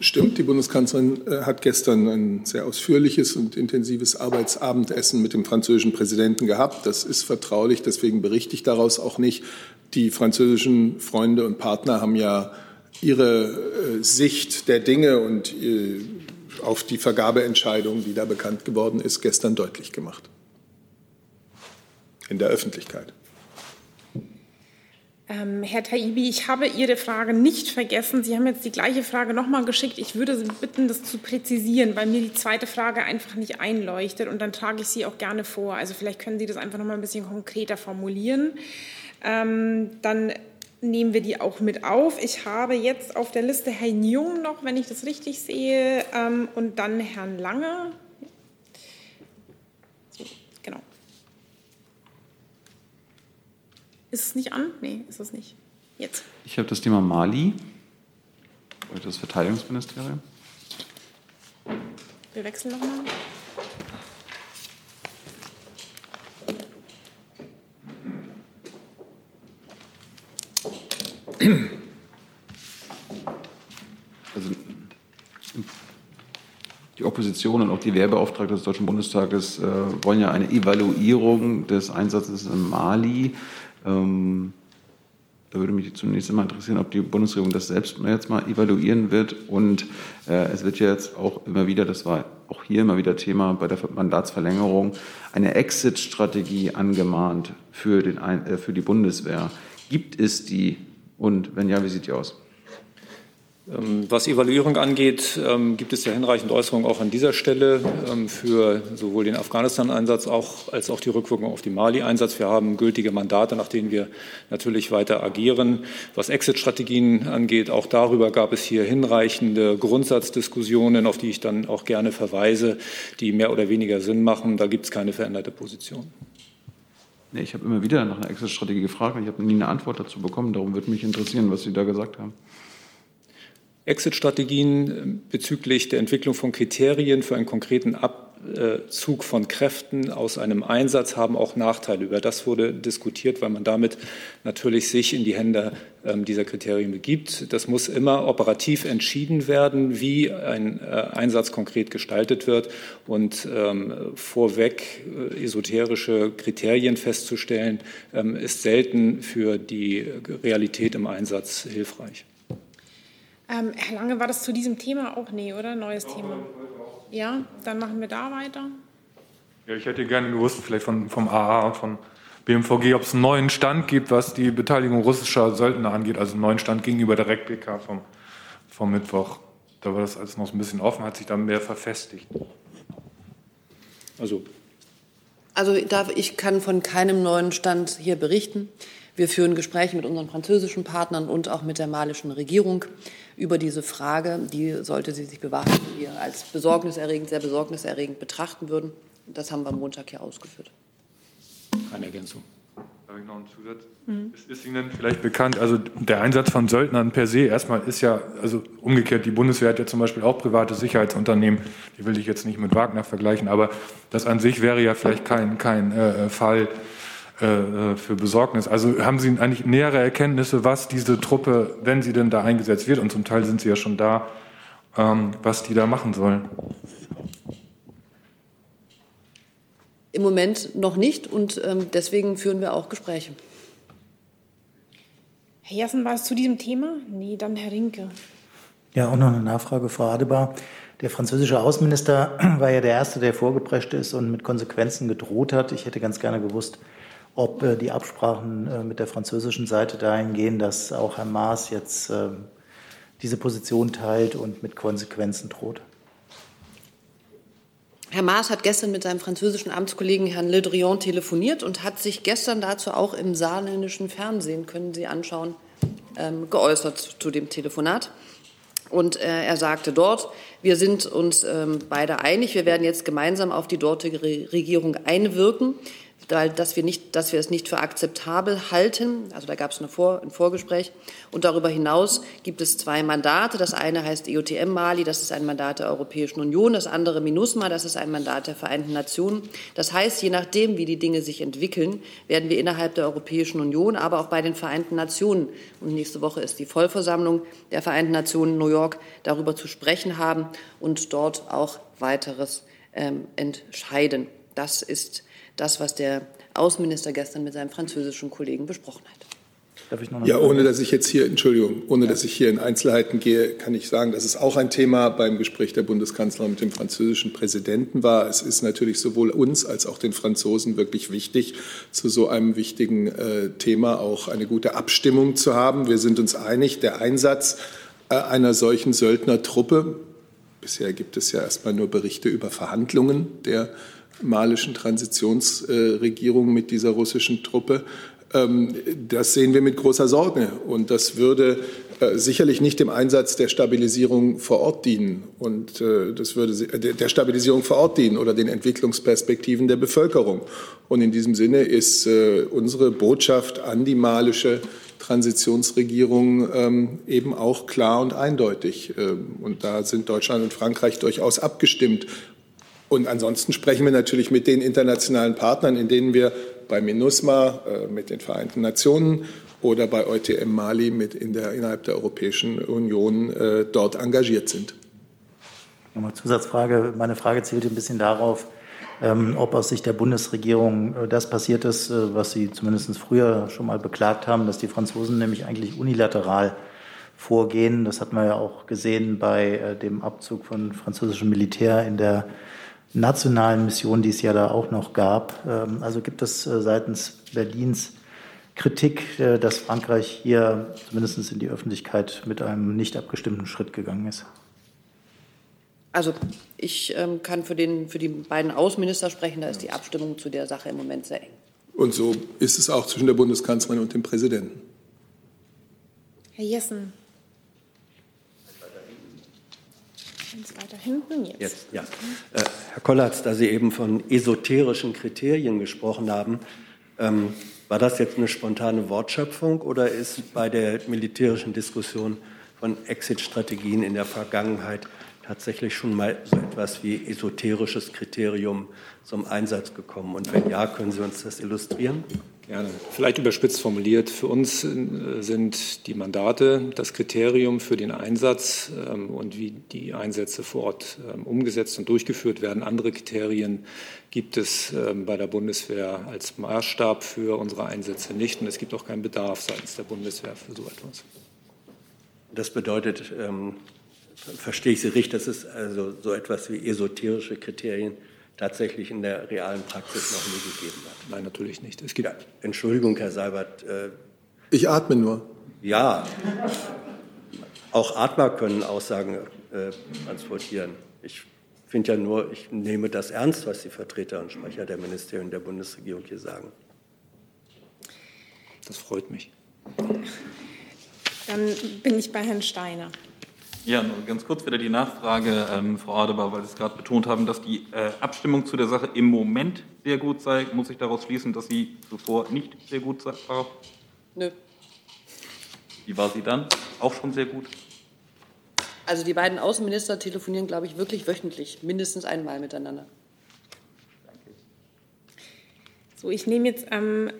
Stimmt, die Bundeskanzlerin äh, hat gestern ein sehr ausführliches und intensives Arbeitsabendessen mit dem französischen Präsidenten gehabt. Das ist vertraulich, deswegen berichte ich daraus auch nicht. Die französischen Freunde und Partner haben ja ihre äh, Sicht der Dinge und äh, auf die Vergabeentscheidung, die da bekannt geworden ist, gestern deutlich gemacht. In der Öffentlichkeit. Ähm, Herr Taibi, ich habe Ihre Frage nicht vergessen. Sie haben jetzt die gleiche Frage nochmal geschickt. Ich würde Sie bitten, das zu präzisieren, weil mir die zweite Frage einfach nicht einleuchtet und dann trage ich sie auch gerne vor. Also vielleicht können Sie das einfach nochmal ein bisschen konkreter formulieren. Ähm, dann nehmen wir die auch mit auf. Ich habe jetzt auf der Liste Herrn Jung noch, wenn ich das richtig sehe, ähm, und dann Herrn Lange. Ist es nicht an? Nee, ist es nicht. Jetzt. Ich habe das Thema Mali, das Verteidigungsministerium. Wir wechseln nochmal. Also die Opposition und auch die Wehrbeauftragte des Deutschen Bundestages äh, wollen ja eine Evaluierung des Einsatzes in Mali. Ähm, da würde mich zunächst einmal interessieren, ob die Bundesregierung das selbst jetzt mal evaluieren wird. Und äh, es wird ja jetzt auch immer wieder, das war auch hier immer wieder Thema bei der Mandatsverlängerung, eine Exit-Strategie angemahnt für, den, äh, für die Bundeswehr. Gibt es die? Und wenn ja, wie sieht die aus? Ähm, was Evaluierung angeht, ähm, gibt es ja hinreichend Äußerungen auch an dieser Stelle ähm, für sowohl den Afghanistan-Einsatz als auch die Rückwirkung auf den Mali-Einsatz. Wir haben gültige Mandate, nach denen wir natürlich weiter agieren. Was Exit-Strategien angeht, auch darüber gab es hier hinreichende Grundsatzdiskussionen, auf die ich dann auch gerne verweise, die mehr oder weniger Sinn machen. Da gibt es keine veränderte Position. Nee, ich habe immer wieder nach einer Exit-Strategie gefragt und ich habe nie eine Antwort dazu bekommen. Darum würde mich interessieren, was Sie da gesagt haben. Exit-Strategien äh, bezüglich der Entwicklung von Kriterien für einen konkreten Abzug von Kräften aus einem Einsatz haben auch Nachteile. Über das wurde diskutiert, weil man damit natürlich sich in die Hände ähm, dieser Kriterien begibt. Das muss immer operativ entschieden werden, wie ein äh, Einsatz konkret gestaltet wird und ähm, vorweg äh, esoterische Kriterien festzustellen, ähm, ist selten für die Realität im Einsatz hilfreich. Ähm, Herr Lange, war das zu diesem Thema auch? Nee, oder? Neues Thema. Ja, dann machen wir da weiter. Ja, ich hätte gerne gewusst, vielleicht von, vom AA und von BMVG, ob es einen neuen Stand gibt, was die Beteiligung russischer Söldner angeht, also einen neuen Stand gegenüber der REC-PK vom, vom Mittwoch. Da war das alles noch so ein bisschen offen, hat sich dann mehr verfestigt. Also, also ich kann von keinem neuen Stand hier berichten. Wir führen Gespräche mit unseren französischen Partnern und auch mit der malischen Regierung über diese Frage. Die sollte sie sich bewahren, die wir als besorgniserregend, sehr besorgniserregend betrachten würden. Das haben wir am Montag hier ausgeführt. Keine Ergänzung. Habe ich noch einen Zusatz? Mhm. Ist, ist Ihnen vielleicht bekannt, also der Einsatz von Söldnern per se erstmal ist ja, also umgekehrt, die Bundeswehr hat ja zum Beispiel auch private Sicherheitsunternehmen, die will ich jetzt nicht mit Wagner vergleichen, aber das an sich wäre ja vielleicht kein, kein äh, Fall, äh, für Besorgnis. Also haben Sie eigentlich nähere Erkenntnisse, was diese Truppe, wenn sie denn da eingesetzt wird, und zum Teil sind sie ja schon da, ähm, was die da machen sollen? Im Moment noch nicht und ähm, deswegen führen wir auch Gespräche. Herr Jassen, war es zu diesem Thema? Nee, dann Herr Rinke. Ja, auch noch eine Nachfrage, Frau Adebar. Der französische Außenminister war ja der Erste, der vorgeprescht ist und mit Konsequenzen gedroht hat. Ich hätte ganz gerne gewusst, ob äh, die Absprachen äh, mit der französischen Seite dahin gehen, dass auch Herr Maas jetzt äh, diese Position teilt und mit Konsequenzen droht. Herr Maas hat gestern mit seinem französischen Amtskollegen Herrn Le Drian telefoniert und hat sich gestern dazu auch im saarländischen Fernsehen, können Sie anschauen, ähm, geäußert zu dem Telefonat. Und äh, er sagte dort, wir sind uns ähm, beide einig, wir werden jetzt gemeinsam auf die dortige Regierung einwirken dass wir, nicht, dass wir es nicht für akzeptabel halten. Also da gab es Vor, ein Vorgespräch. Und darüber hinaus gibt es zwei Mandate. Das eine heißt EUTM Mali, das ist ein Mandat der Europäischen Union. Das andere MINUSMA, das ist ein Mandat der Vereinten Nationen. Das heißt, je nachdem, wie die Dinge sich entwickeln, werden wir innerhalb der Europäischen Union, aber auch bei den Vereinten Nationen, und nächste Woche ist die Vollversammlung der Vereinten Nationen in New York, darüber zu sprechen haben und dort auch weiteres ähm, entscheiden. Das ist das, was der Außenminister gestern mit seinem französischen Kollegen besprochen hat. ja, ohne dass ich jetzt hier, Entschuldigung, ohne ja. dass ich hier in Einzelheiten gehe, kann ich sagen, dass es auch ein Thema beim Gespräch der Bundeskanzlerin mit dem französischen Präsidenten war. Es ist natürlich sowohl uns als auch den Franzosen wirklich wichtig, zu so einem wichtigen äh, Thema auch eine gute Abstimmung zu haben. Wir sind uns einig, der Einsatz äh, einer solchen Söldnertruppe, bisher gibt es ja erstmal nur Berichte über Verhandlungen der malischen Transitionsregierung mit dieser russischen Truppe. Ähm, das sehen wir mit großer Sorge und das würde äh, sicherlich nicht dem Einsatz der Stabilisierung vor Ort dienen und äh, das würde äh, der Stabilisierung vor Ort dienen oder den Entwicklungsperspektiven der Bevölkerung. Und in diesem Sinne ist unsere Botschaft an die malische Transitionsregierung ähm, eben auch klar und eindeutig. Ähm, und da sind Deutschland und Frankreich durchaus abgestimmt. Und ansonsten sprechen wir natürlich mit den internationalen Partnern, in denen wir bei MINUSMA, äh, mit den Vereinten Nationen oder bei EUTM Mali mit in der, innerhalb der Europäischen Union äh, dort engagiert sind. Nochmal Zusatzfrage. Meine Frage zielt ein bisschen darauf, ähm, ob aus Sicht der Bundesregierung äh, das passiert ist, äh, was Sie zumindest früher schon mal beklagt haben, dass die Franzosen nämlich eigentlich unilateral vorgehen. Das hat man ja auch gesehen bei äh, dem Abzug von französischem Militär in der nationalen Mission, die es ja da auch noch gab. Ähm, also gibt es seitens Berlins Kritik, dass Frankreich hier zumindest in die Öffentlichkeit mit einem nicht abgestimmten Schritt gegangen ist? Also ich ähm, kann für, den, für die beiden Außenminister sprechen, da ist die Abstimmung zu der Sache im Moment sehr eng. Und so ist es auch zwischen der Bundeskanzlerin und dem Präsidenten. Herr Jessen. Weiter hinten jetzt. jetzt ja. Äh, Herr Kollatz, da Sie eben von esoterischen Kriterien gesprochen haben, ähm, war das jetzt eine spontane Wortschöpfung oder ist bei der militärischen Diskussion von Exit-Strategien in der Vergangenheit tatsächlich schon mal so etwas wie esoterisches Kriterium zum Einsatz gekommen? Und wenn ja, können Sie uns das illustrieren? Gerne. Vielleicht überspitzt formuliert. Für uns äh, sind die Mandate das Kriterium für den Einsatz ähm, und wie die Einsätze vor Ort ähm, umgesetzt und durchgeführt werden. Andere Kriterien gibt es ähm, bei der Bundeswehr als Maßstab für unsere Einsätze nicht. Und es gibt auch keinen Bedarf seitens der Bundeswehr für so etwas. Das bedeutet, verstehe ich Sie richtig, dass es also so etwas wie esoterische Kriterien tatsächlich in der realen Praxis noch nie gegeben hat. Nein, natürlich nicht. Es gibt ja, Entschuldigung, Herr Seibert. Äh, ich atme nur. Ja, auch Atmer können Aussagen äh, transportieren. Ich finde ja nur, ich nehme das ernst, was die Vertreter und Sprecher der Ministerien der Bundesregierung hier sagen. Das freut mich. Dann bin ich bei Herrn Steiner. Ja, nur ganz kurz wieder die Nachfrage, ähm, Frau Adebar, weil Sie es gerade betont haben, dass die äh, Abstimmung zu der Sache im Moment sehr gut sei. Muss ich daraus schließen, dass sie zuvor nicht sehr gut war? Nö. Wie war sie dann? Auch schon sehr gut? Also die beiden Außenminister telefonieren, glaube ich, wirklich wöchentlich, mindestens einmal miteinander. So, ich nehme jetzt ähm,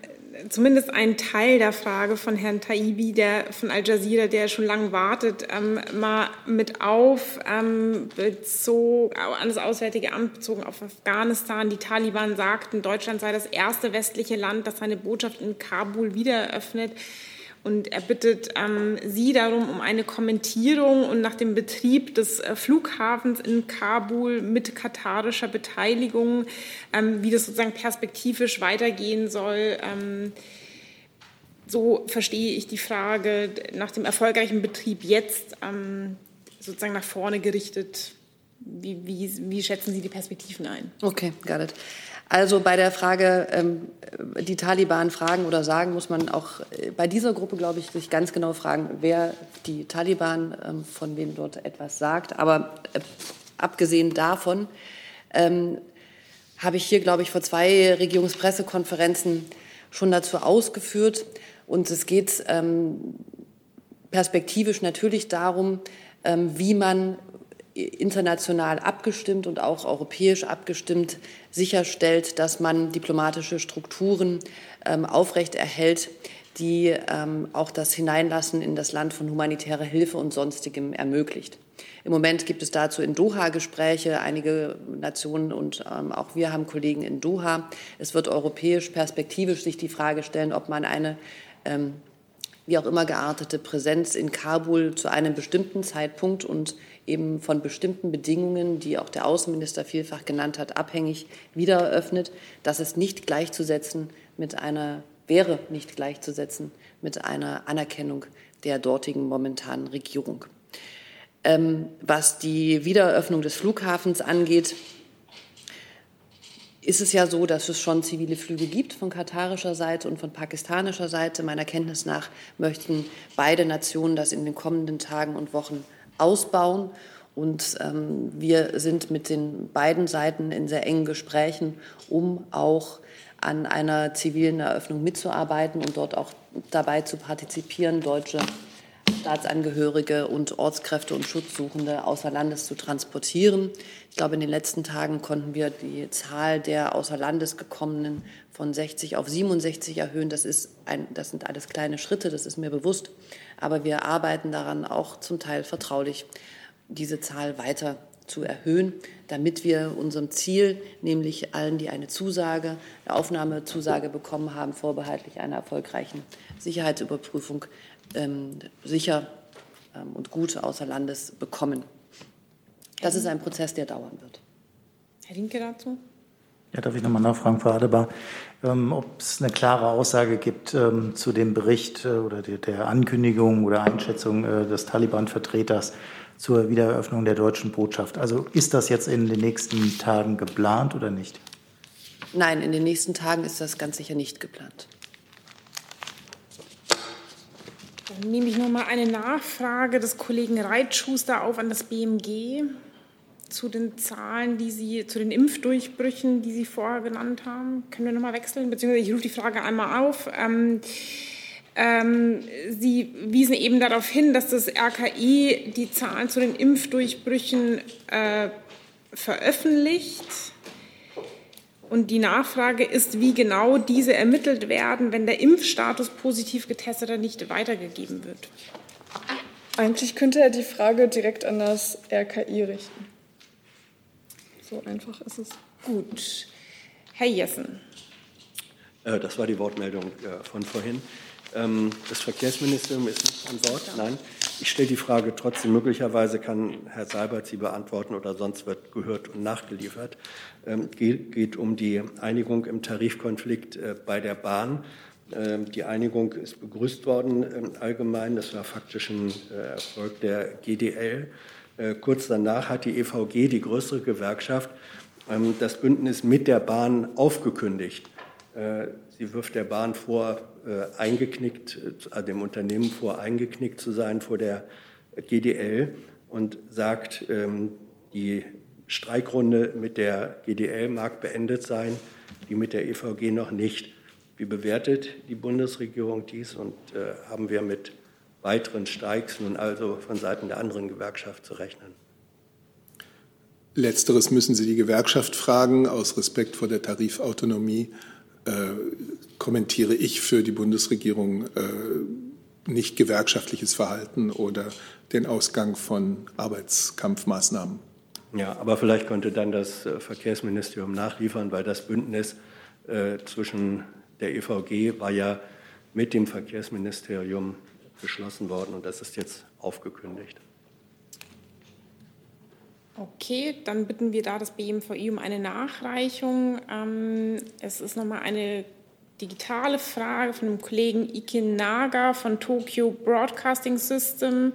zumindest einen Teil der Frage von Herrn Taibi, der von Al Jazeera, der schon lange wartet, ähm, mal mit auf, ähm, bezog, an das Auswärtige Amt bezogen auf Afghanistan. Die Taliban sagten, Deutschland sei das erste westliche Land, das seine Botschaft in Kabul wieder eröffnet. Und er bittet ähm, Sie darum um eine Kommentierung und nach dem Betrieb des äh, Flughafens in Kabul mit katarischer Beteiligung, ähm, wie das sozusagen perspektivisch weitergehen soll. Ähm, so verstehe ich die Frage nach dem erfolgreichen Betrieb jetzt ähm, sozusagen nach vorne gerichtet. Wie, wie, wie schätzen Sie die Perspektiven ein? Okay, got it. Also bei der Frage, ähm, die Taliban fragen oder sagen, muss man auch äh, bei dieser Gruppe, glaube ich, sich ganz genau fragen, wer die Taliban ähm, von wem dort etwas sagt. Aber äh, abgesehen davon ähm, habe ich hier, glaube ich, vor zwei Regierungspressekonferenzen schon dazu ausgeführt. Und es geht ähm, perspektivisch natürlich darum, ähm, wie man international abgestimmt und auch europäisch abgestimmt sicherstellt, dass man diplomatische Strukturen ähm, aufrechterhält, die ähm, auch das Hineinlassen in das Land von humanitärer Hilfe und sonstigem ermöglicht. Im Moment gibt es dazu in Doha Gespräche. Einige Nationen und ähm, auch wir haben Kollegen in Doha. Es wird europäisch perspektivisch sich die Frage stellen, ob man eine ähm, wie auch immer geartete Präsenz in Kabul zu einem bestimmten Zeitpunkt und eben von bestimmten Bedingungen, die auch der Außenminister vielfach genannt hat, abhängig wieder eröffnet. Das ist nicht gleichzusetzen mit einer, wäre nicht gleichzusetzen mit einer Anerkennung der dortigen momentanen Regierung. Ähm, was die Wiedereröffnung des Flughafens angeht, ist es ja so, dass es schon zivile Flüge gibt von katarischer Seite und von pakistanischer Seite. Meiner Kenntnis nach möchten beide Nationen das in den kommenden Tagen und Wochen ausbauen. Und ähm, wir sind mit den beiden Seiten in sehr engen Gesprächen, um auch an einer zivilen Eröffnung mitzuarbeiten und dort auch dabei zu partizipieren, deutsche Staatsangehörige und Ortskräfte und Schutzsuchende außer Landes zu transportieren. Ich glaube, in den letzten Tagen konnten wir die Zahl der außer Landes gekommenen von 60 auf 67 erhöhen. Das, ist ein, das sind alles kleine Schritte, das ist mir bewusst. Aber wir arbeiten daran, auch zum Teil vertraulich, diese Zahl weiter zu erhöhen, damit wir unserem Ziel, nämlich allen, die eine Zusage, eine Aufnahmezusage bekommen haben, vorbehaltlich einer erfolgreichen Sicherheitsüberprüfung, ähm, sicher ähm, und gut außer Landes bekommen. Das ist ein Prozess, der dauern wird. Herr Rinke dazu? Ja, darf ich nochmal nachfragen, Frau Adebar, ähm, ob es eine klare Aussage gibt ähm, zu dem Bericht äh, oder der, der, Ankündigung oder Einschätzung äh, des Taliban-Vertreters zur Wiedereröffnung der deutschen Botschaft. Also ist das jetzt in den nächsten Tagen geplant oder nicht? Nein, in den nächsten Tagen ist das ganz sicher nicht geplant. Dann nehme ich noch mal eine Nachfrage des Kollegen Reitschuster auf an das BMG zu den Zahlen, die Sie, zu den Impfdurchbrüchen, die Sie vorher genannt haben. Können wir noch mal wechseln? Beziehungsweise ich rufe die Frage einmal auf. Ähm, ähm, Sie wiesen eben darauf hin, dass das RKI die Zahlen zu den Impfdurchbrüchen äh, veröffentlicht. Und die Nachfrage ist, wie genau diese ermittelt werden, wenn der Impfstatus positiv getesteter nicht weitergegeben wird. Eigentlich könnte er die Frage direkt an das RKI richten. So einfach ist es. Gut. Herr Jessen. Äh, das war die Wortmeldung äh, von vorhin. Ähm, das Verkehrsministerium ist nicht an Bord. Nein, ich stelle die Frage trotzdem. Möglicherweise kann Herr Seibert sie beantworten oder sonst wird gehört und nachgeliefert. Ähm, geht, geht um die Einigung im Tarifkonflikt äh, bei der Bahn. Ähm, die Einigung ist begrüßt worden allgemein. Das war faktisch ein äh, Erfolg der GDL. Äh, kurz danach hat die EVG, die größere Gewerkschaft, das Bündnis mit der Bahn aufgekündigt. Sie wirft der Bahn vor, äh, eingeknickt, äh, dem Unternehmen vor, eingeknickt zu sein vor der GDL und sagt, ähm, die Streikrunde mit der GDL mag beendet sein, die mit der EVG noch nicht. Wie bewertet die Bundesregierung dies und äh, haben wir mit weiteren Streiks nun also von Seiten der anderen Gewerkschaft zu rechnen? Letzteres müssen Sie die Gewerkschaft fragen, aus Respekt vor der Tarifautonomie äh, kommentiere ich für die Bundesregierung äh, nicht gewerkschaftliches Verhalten oder den Ausgang von Arbeitskampfmaßnahmen. Ja, aber vielleicht könnte dann das äh, Verkehrsministerium nachliefern, weil das Bündnis äh, zwischen der EVG war ja mit dem Verkehrsministerium beschlossen worden und das ist jetzt aufgekündigt. Okay, dann bitten wir da das BMVI um eine Nachreichung. Ähm, es ist nochmal eine digitale Frage von dem Kollegen Ikin Naga von Tokyo Broadcasting System.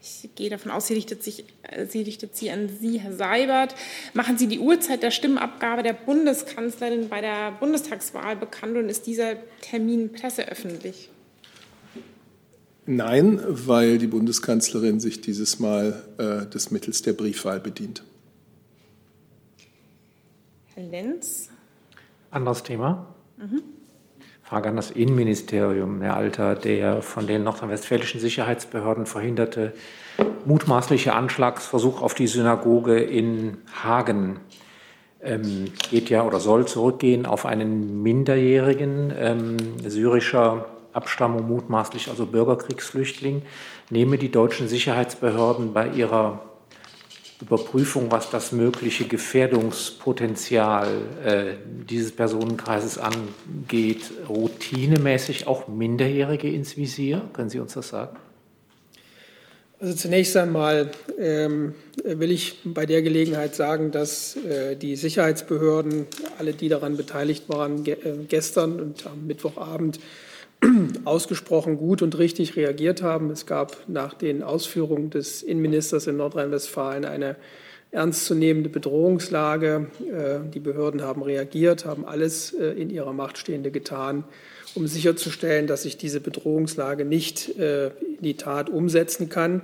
Ich gehe davon aus, sie richtet, sich, äh, sie richtet sie an Sie, Herr Seibert. Machen Sie die Uhrzeit der Stimmabgabe der Bundeskanzlerin bei der Bundestagswahl bekannt und ist dieser Termin presseöffentlich? Nein, weil die Bundeskanzlerin sich dieses Mal äh, des Mittels der Briefwahl bedient. Herr Lenz. Anderes Thema. Mhm. Frage an das Innenministerium. Herr Alter, der von den nordrhein-westfälischen Sicherheitsbehörden verhinderte mutmaßliche Anschlagsversuch auf die Synagoge in Hagen ähm, geht ja oder soll zurückgehen auf einen Minderjährigen ähm, syrischer Abstammung mutmaßlich also Bürgerkriegsflüchtling, nehme die deutschen Sicherheitsbehörden bei ihrer Überprüfung, was das mögliche Gefährdungspotenzial äh, dieses Personenkreises angeht, routinemäßig auch Minderjährige ins Visier? Können Sie uns das sagen? Also zunächst einmal ähm, will ich bei der Gelegenheit sagen, dass äh, die Sicherheitsbehörden, alle, die daran beteiligt waren, ge äh, gestern und am Mittwochabend ausgesprochen gut und richtig reagiert haben. Es gab nach den Ausführungen des Innenministers in Nordrhein-Westfalen eine ernstzunehmende Bedrohungslage. Äh, die Behörden haben reagiert, haben alles äh, in ihrer Macht Stehende getan, um sicherzustellen, dass sich diese Bedrohungslage nicht äh, in die Tat umsetzen kann.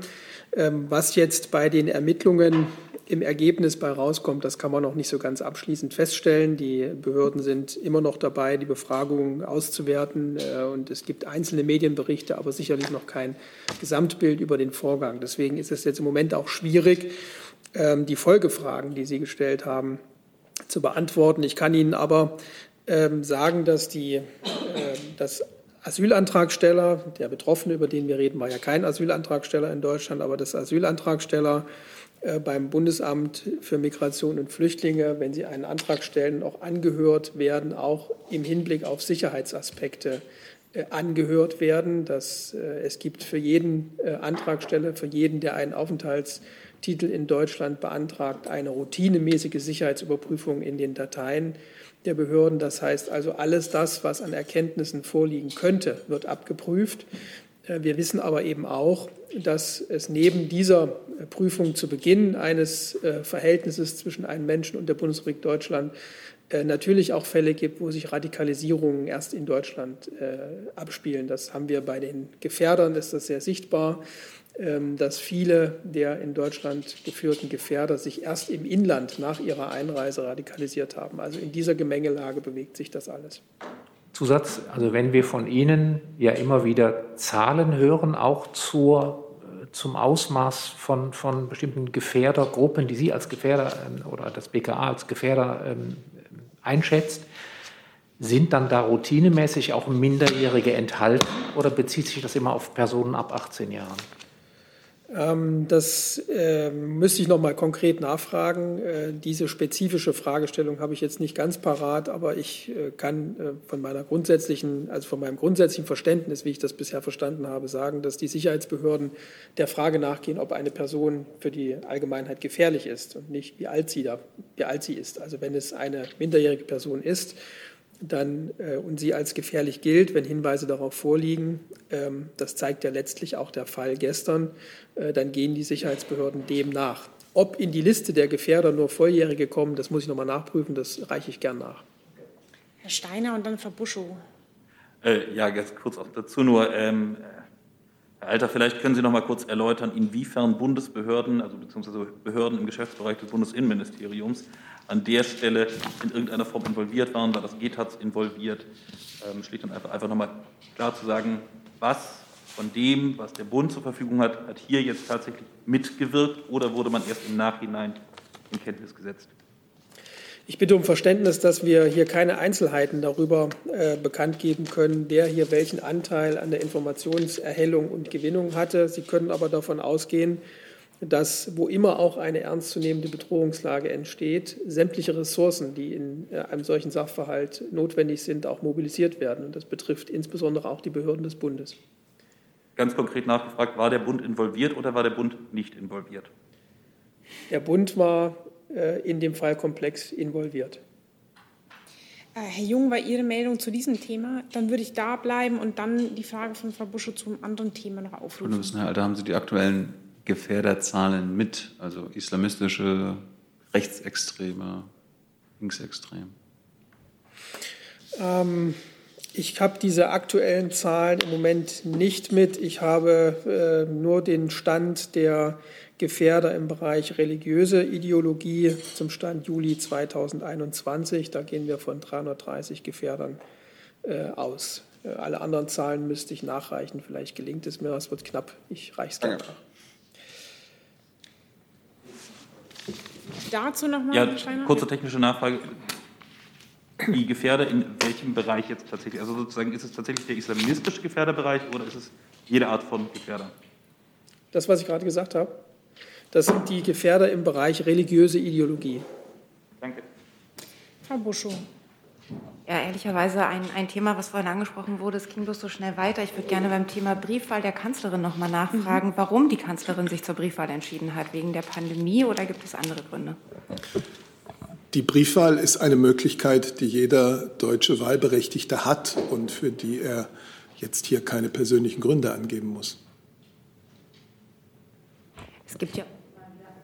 Ähm, was jetzt bei den Ermittlungen im Ergebnis bei rauskommt, das kann man noch nicht so ganz abschließend feststellen. Die Behörden sind immer noch dabei, die Befragungen auszuwerten. Äh, und es gibt einzelne Medienberichte, aber sicherlich noch kein Gesamtbild über den Vorgang. Deswegen ist es jetzt im Moment auch schwierig, ähm, die Folgefragen, die Sie gestellt haben, zu beantworten. Ich kann Ihnen aber ähm, sagen, dass die, ähm, dass Asylantragsteller, der Betroffene, über den wir reden, war ja kein Asylantragsteller in Deutschland, aber dass Asylantragsteller äh, beim Bundesamt für Migration und Flüchtlinge, wenn sie einen Antrag stellen, auch angehört werden, auch im Hinblick auf Sicherheitsaspekte äh, angehört werden. Dass, äh, es gibt für jeden Antragsteller, für jeden, der einen Aufenthaltstitel in Deutschland beantragt, eine routinemäßige Sicherheitsüberprüfung in den Dateien der Behörden. Das heißt also, alles das, was an Erkenntnissen vorliegen könnte, wird abgeprüft. Wir wissen aber eben auch, dass es neben dieser Prüfung zu Beginn eines äh, Verhältnisses zwischen einem Menschen und der Bundesrepublik Deutschland äh, natürlich auch Fälle gibt, wo sich Radikalisierungen erst in Deutschland äh, abspielen. Das haben wir bei den Gefährdern, ist das sehr sichtbar, ähm, dass viele der in Deutschland geführten Gefährder sich erst im Inland nach ihrer Einreise radikalisiert haben. Also in dieser Gemengelage bewegt sich das alles. Zusatz, also wenn wir von Ihnen ja immer wieder Zahlen hören, auch zur, zum Ausmaß von, von bestimmten Gefährdergruppen, die Sie als Gefährder ähm, oder das BKA als Gefährder ähm, einschätzt, sind dann da routinemäßig auch Minderjährige enthalten oder bezieht sich das immer auf Personen ab 18 Jahren? Ähm, das äh, müsste ich noch mal konkret nachfragen. Äh, diese spezifische Fragestellung habe ich jetzt nicht ganz parat, aber ich äh, kann äh, von meiner grundsätzlichen, also von meinem grundsätzlichen Verständnis, wie ich das bisher verstanden habe, sagen, dass die Sicherheitsbehörden der Frage nachgehen, ob eine Person für die Allgemeinheit gefährlich ist und nicht wie alt sie da, wie alt sie ist. Also wenn es eine minderjährige Person ist dann äh, und sie als gefährlich gilt, wenn Hinweise darauf vorliegen, ähm, das zeigt ja letztlich auch der Fall gestern, äh, dann gehen die Sicherheitsbehörden dem nach. Ob in die Liste der Gefährder nur Volljährige kommen, das muss ich nochmal nachprüfen, das reiche ich gern nach. Herr Steiner und dann Frau Buschow. Äh, ja, ganz kurz auch dazu nur. Ähm, Herr Alter, vielleicht können Sie noch mal kurz erläutern, inwiefern Bundesbehörden, also beziehungsweise Behörden im Geschäftsbereich des Bundesinnenministeriums an der Stelle in irgendeiner Form involviert waren, war das GTAZ involviert, ähm, schlicht und einfach, einfach nochmal klar zu sagen, was von dem, was der Bund zur Verfügung hat, hat hier jetzt tatsächlich mitgewirkt oder wurde man erst im Nachhinein in Kenntnis gesetzt? Ich bitte um Verständnis, dass wir hier keine Einzelheiten darüber äh, bekannt geben können, wer hier welchen Anteil an der Informationserhellung und Gewinnung hatte. Sie können aber davon ausgehen, dass wo immer auch eine ernstzunehmende Bedrohungslage entsteht, sämtliche Ressourcen, die in äh, einem solchen Sachverhalt notwendig sind, auch mobilisiert werden. Und das betrifft insbesondere auch die Behörden des Bundes. Ganz konkret nachgefragt, war der Bund involviert oder war der Bund nicht involviert? Der Bund war in dem Fallkomplex involviert. Äh, Herr Jung, war Ihre Meldung zu diesem Thema? Dann würde ich da bleiben und dann die Frage von Frau Buschow zum anderen Thema noch aufrufen. Herr Alter, haben Sie die aktuellen Gefährderzahlen mit, also islamistische, rechtsextreme, linksextrem? Ähm, ich habe diese aktuellen Zahlen im Moment nicht mit. Ich habe äh, nur den Stand der Gefährder im Bereich religiöse Ideologie zum Stand Juli 2021. Da gehen wir von 330 Gefährdern äh, aus. Äh, alle anderen Zahlen müsste ich nachreichen. Vielleicht gelingt es mir, es wird knapp. Ich reiche es gerne nach. Dazu nochmal, ja, kurze technische Nachfrage. Die Gefährder in welchem Bereich jetzt tatsächlich? Also sozusagen, ist es tatsächlich der islamistische Gefährderbereich oder ist es jede Art von Gefährder? Das, was ich gerade gesagt habe, das sind die Gefährder im Bereich religiöse Ideologie. Danke. Frau Buschow. Ja, ehrlicherweise ein, ein Thema, was vorhin angesprochen wurde, es ging bloß so schnell weiter. Ich würde gerne beim Thema Briefwahl der Kanzlerin noch mal nachfragen, mhm. warum die Kanzlerin sich zur Briefwahl entschieden hat. Wegen der Pandemie oder gibt es andere Gründe? Die Briefwahl ist eine Möglichkeit, die jeder deutsche Wahlberechtigte hat und für die er jetzt hier keine persönlichen Gründe angeben muss. Es gibt ja.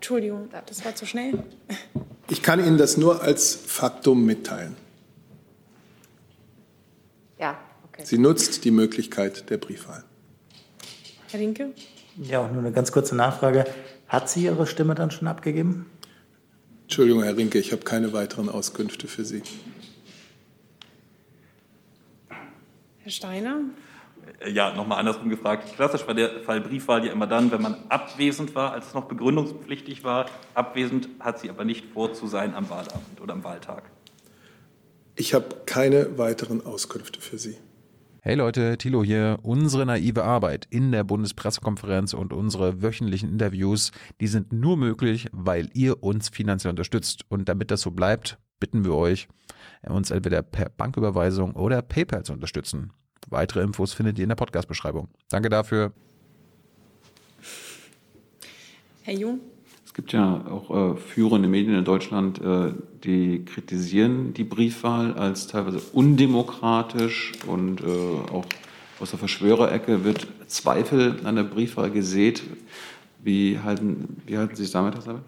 Entschuldigung, das war zu schnell. Ich kann Ihnen das nur als Faktum mitteilen. Ja, okay. Sie nutzt die Möglichkeit der Briefwahl. Herr Rinke? Ja, auch nur eine ganz kurze Nachfrage. Hat sie ihre Stimme dann schon abgegeben? Entschuldigung, Herr Rinke, ich habe keine weiteren Auskünfte für Sie. Herr Steiner? Äh, ja, nochmal andersrum gefragt. Klassisch war der Fall Briefwahl ja immer dann, wenn man abwesend war, als es noch begründungspflichtig war. Abwesend hat sie aber nicht vor zu sein am Wahlabend oder am Wahltag. Ich habe keine weiteren Auskünfte für Sie. Hey Leute, Thilo hier. Unsere naive Arbeit in der Bundespressekonferenz und unsere wöchentlichen Interviews, die sind nur möglich, weil ihr uns finanziell unterstützt. Und damit das so bleibt, bitten wir euch, uns entweder per Banküberweisung oder PayPal zu unterstützen. Weitere Infos findet ihr in der Podcast-Beschreibung. Danke dafür. Herr Jung? Es gibt ja auch äh, führende Medien in Deutschland, äh, die kritisieren die Briefwahl als teilweise undemokratisch und äh, auch aus der Verschwörerecke wird Zweifel an der Briefwahl gesät. Wie halten, wie halten Sie es damit, Herr Sabe?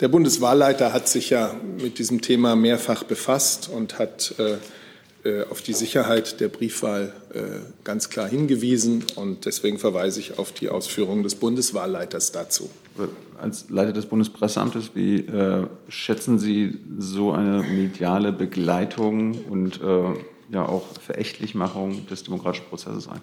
Der Bundeswahlleiter hat sich ja mit diesem Thema mehrfach befasst und hat äh, äh, auf die Sicherheit der Briefwahl äh, ganz klar hingewiesen. Und deswegen verweise ich auf die Ausführungen des Bundeswahlleiters dazu. Als Leiter des Bundespresseamtes, wie äh, schätzen Sie so eine mediale Begleitung und äh, ja auch Verächtlichmachung des demokratischen Prozesses ein?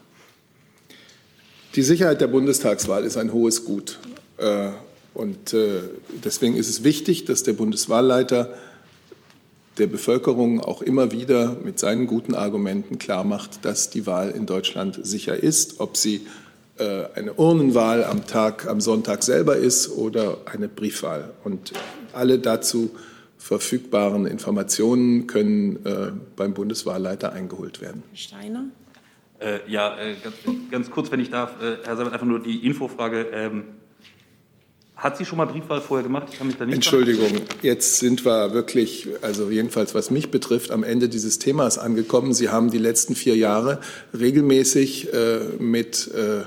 Die Sicherheit der Bundestagswahl ist ein hohes Gut. Äh, und äh, deswegen ist es wichtig, dass der Bundeswahlleiter der Bevölkerung auch immer wieder mit seinen guten Argumenten klarmacht, dass die Wahl in Deutschland sicher ist, ob sie äh, eine Urnenwahl am Tag, am Sonntag selber ist oder eine Briefwahl. Und alle dazu verfügbaren Informationen können äh, beim Bundeswahlleiter eingeholt werden. Steiner? Äh, ja, äh, ganz, ganz, kurz, wenn ich darf, äh, Herr Sabat, einfach nur die Infofrage. Ähm, hat sie schon mal Briefwahl vorher gemacht? Ich kann mich da nicht Entschuldigung, jetzt sind wir wirklich, also jedenfalls was mich betrifft, am Ende dieses Themas angekommen. Sie haben die letzten vier Jahre regelmäßig äh, mit äh,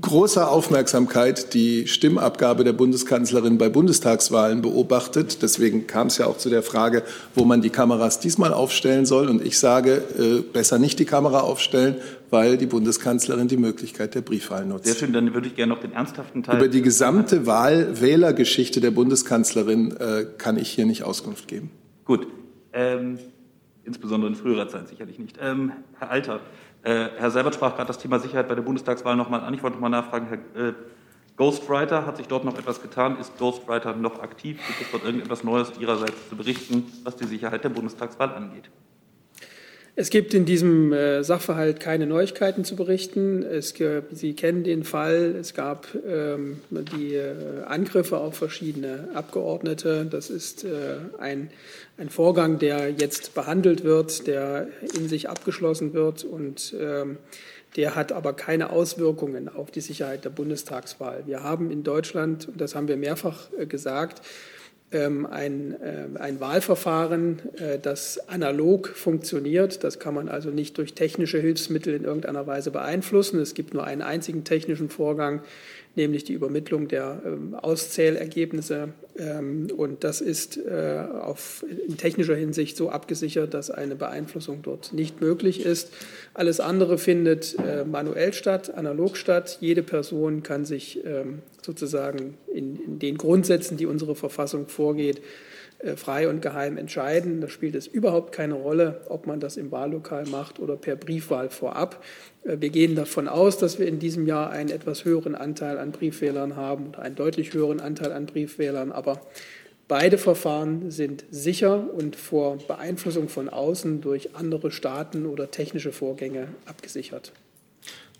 großer Aufmerksamkeit die Stimmabgabe der Bundeskanzlerin bei Bundestagswahlen beobachtet. Deswegen kam es ja auch zu der Frage, wo man die Kameras diesmal aufstellen soll. Und ich sage, äh, besser nicht die Kamera aufstellen, weil die Bundeskanzlerin die Möglichkeit der Briefwahl nutzt. Sehr schön, dann würde ich gerne noch den ernsthaften Teil. Über die gesamte Wahl-Wählergeschichte der Bundeskanzlerin äh, kann ich hier nicht Auskunft geben. Gut. Ähm, insbesondere in früherer Zeit sicherlich nicht. Ähm, Herr Alter, äh, Herr Seibert sprach gerade das Thema Sicherheit bei der Bundestagswahl nochmal an. Ich wollte nochmal nachfragen, Herr äh, Ghostwriter, hat sich dort noch etwas getan? Ist Ghostwriter noch aktiv? Gibt es dort irgendetwas Neues Ihrerseits zu berichten, was die Sicherheit der Bundestagswahl angeht? Es gibt in diesem äh, Sachverhalt keine Neuigkeiten zu berichten. Es, Sie kennen den Fall. Es gab ähm, die äh, Angriffe auf verschiedene Abgeordnete. Das ist äh, ein, ein Vorgang, der jetzt behandelt wird, der in sich abgeschlossen wird und ähm, der hat aber keine Auswirkungen auf die Sicherheit der Bundestagswahl. Wir haben in Deutschland, und das haben wir mehrfach gesagt, ähm, ein, äh, ein Wahlverfahren, äh, das analog funktioniert. Das kann man also nicht durch technische Hilfsmittel in irgendeiner Weise beeinflussen. Es gibt nur einen einzigen technischen Vorgang, nämlich die Übermittlung der ähm, Auszählergebnisse. Ähm, und das ist äh, auf, in technischer Hinsicht so abgesichert, dass eine Beeinflussung dort nicht möglich ist. Alles andere findet äh, manuell statt, analog statt. Jede Person kann sich ähm, sozusagen in, in den Grundsätzen, die unsere Verfassung vorgeht, äh, frei und geheim entscheiden. Da spielt es überhaupt keine Rolle, ob man das im Wahllokal macht oder per Briefwahl vorab. Äh, wir gehen davon aus, dass wir in diesem Jahr einen etwas höheren Anteil an Briefwählern haben oder einen deutlich höheren Anteil an Briefwählern. Aber beide Verfahren sind sicher und vor Beeinflussung von außen durch andere Staaten oder technische Vorgänge abgesichert.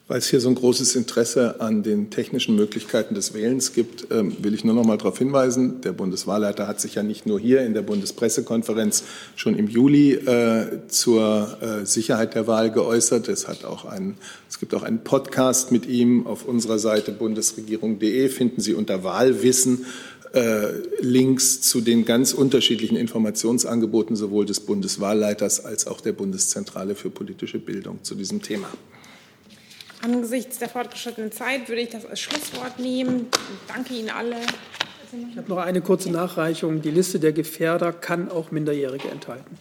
Weil es hier so ein großes Interesse an den technischen Möglichkeiten des Wählens gibt, ähm, will ich nur noch mal darauf hinweisen, der Bundeswahlleiter hat sich ja nicht nur hier in der Bundespressekonferenz schon im Juli äh, zur äh, Sicherheit der Wahl geäußert. Es, hat auch einen, es gibt auch einen Podcast mit ihm auf unserer Seite bundesregierung.de, finden Sie unter Wahlwissen äh, Links zu den ganz unterschiedlichen Informationsangeboten sowohl des Bundeswahlleiters als auch der Bundeszentrale für politische Bildung zu diesem Thema. Angesichts der fortgeschrittenen Zeit würde ich das als Schlusswort nehmen. Ich danke Ihnen alle. Ich habe noch eine kurze Nachreichung. Die Liste der Gefährder kann auch Minderjährige enthalten.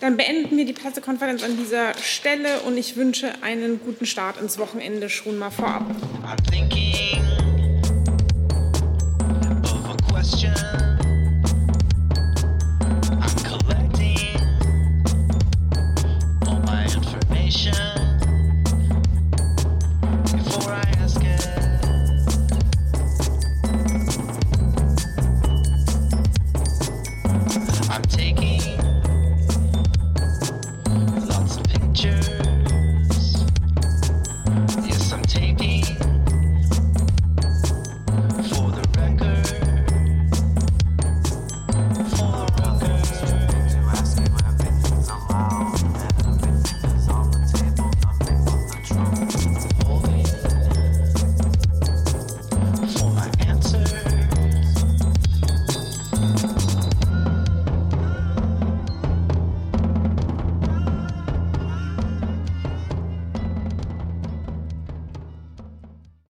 Dann beenden wir die Pressekonferenz an dieser Stelle und ich wünsche einen guten Start ins Wochenende schon mal vorab. I'm thinking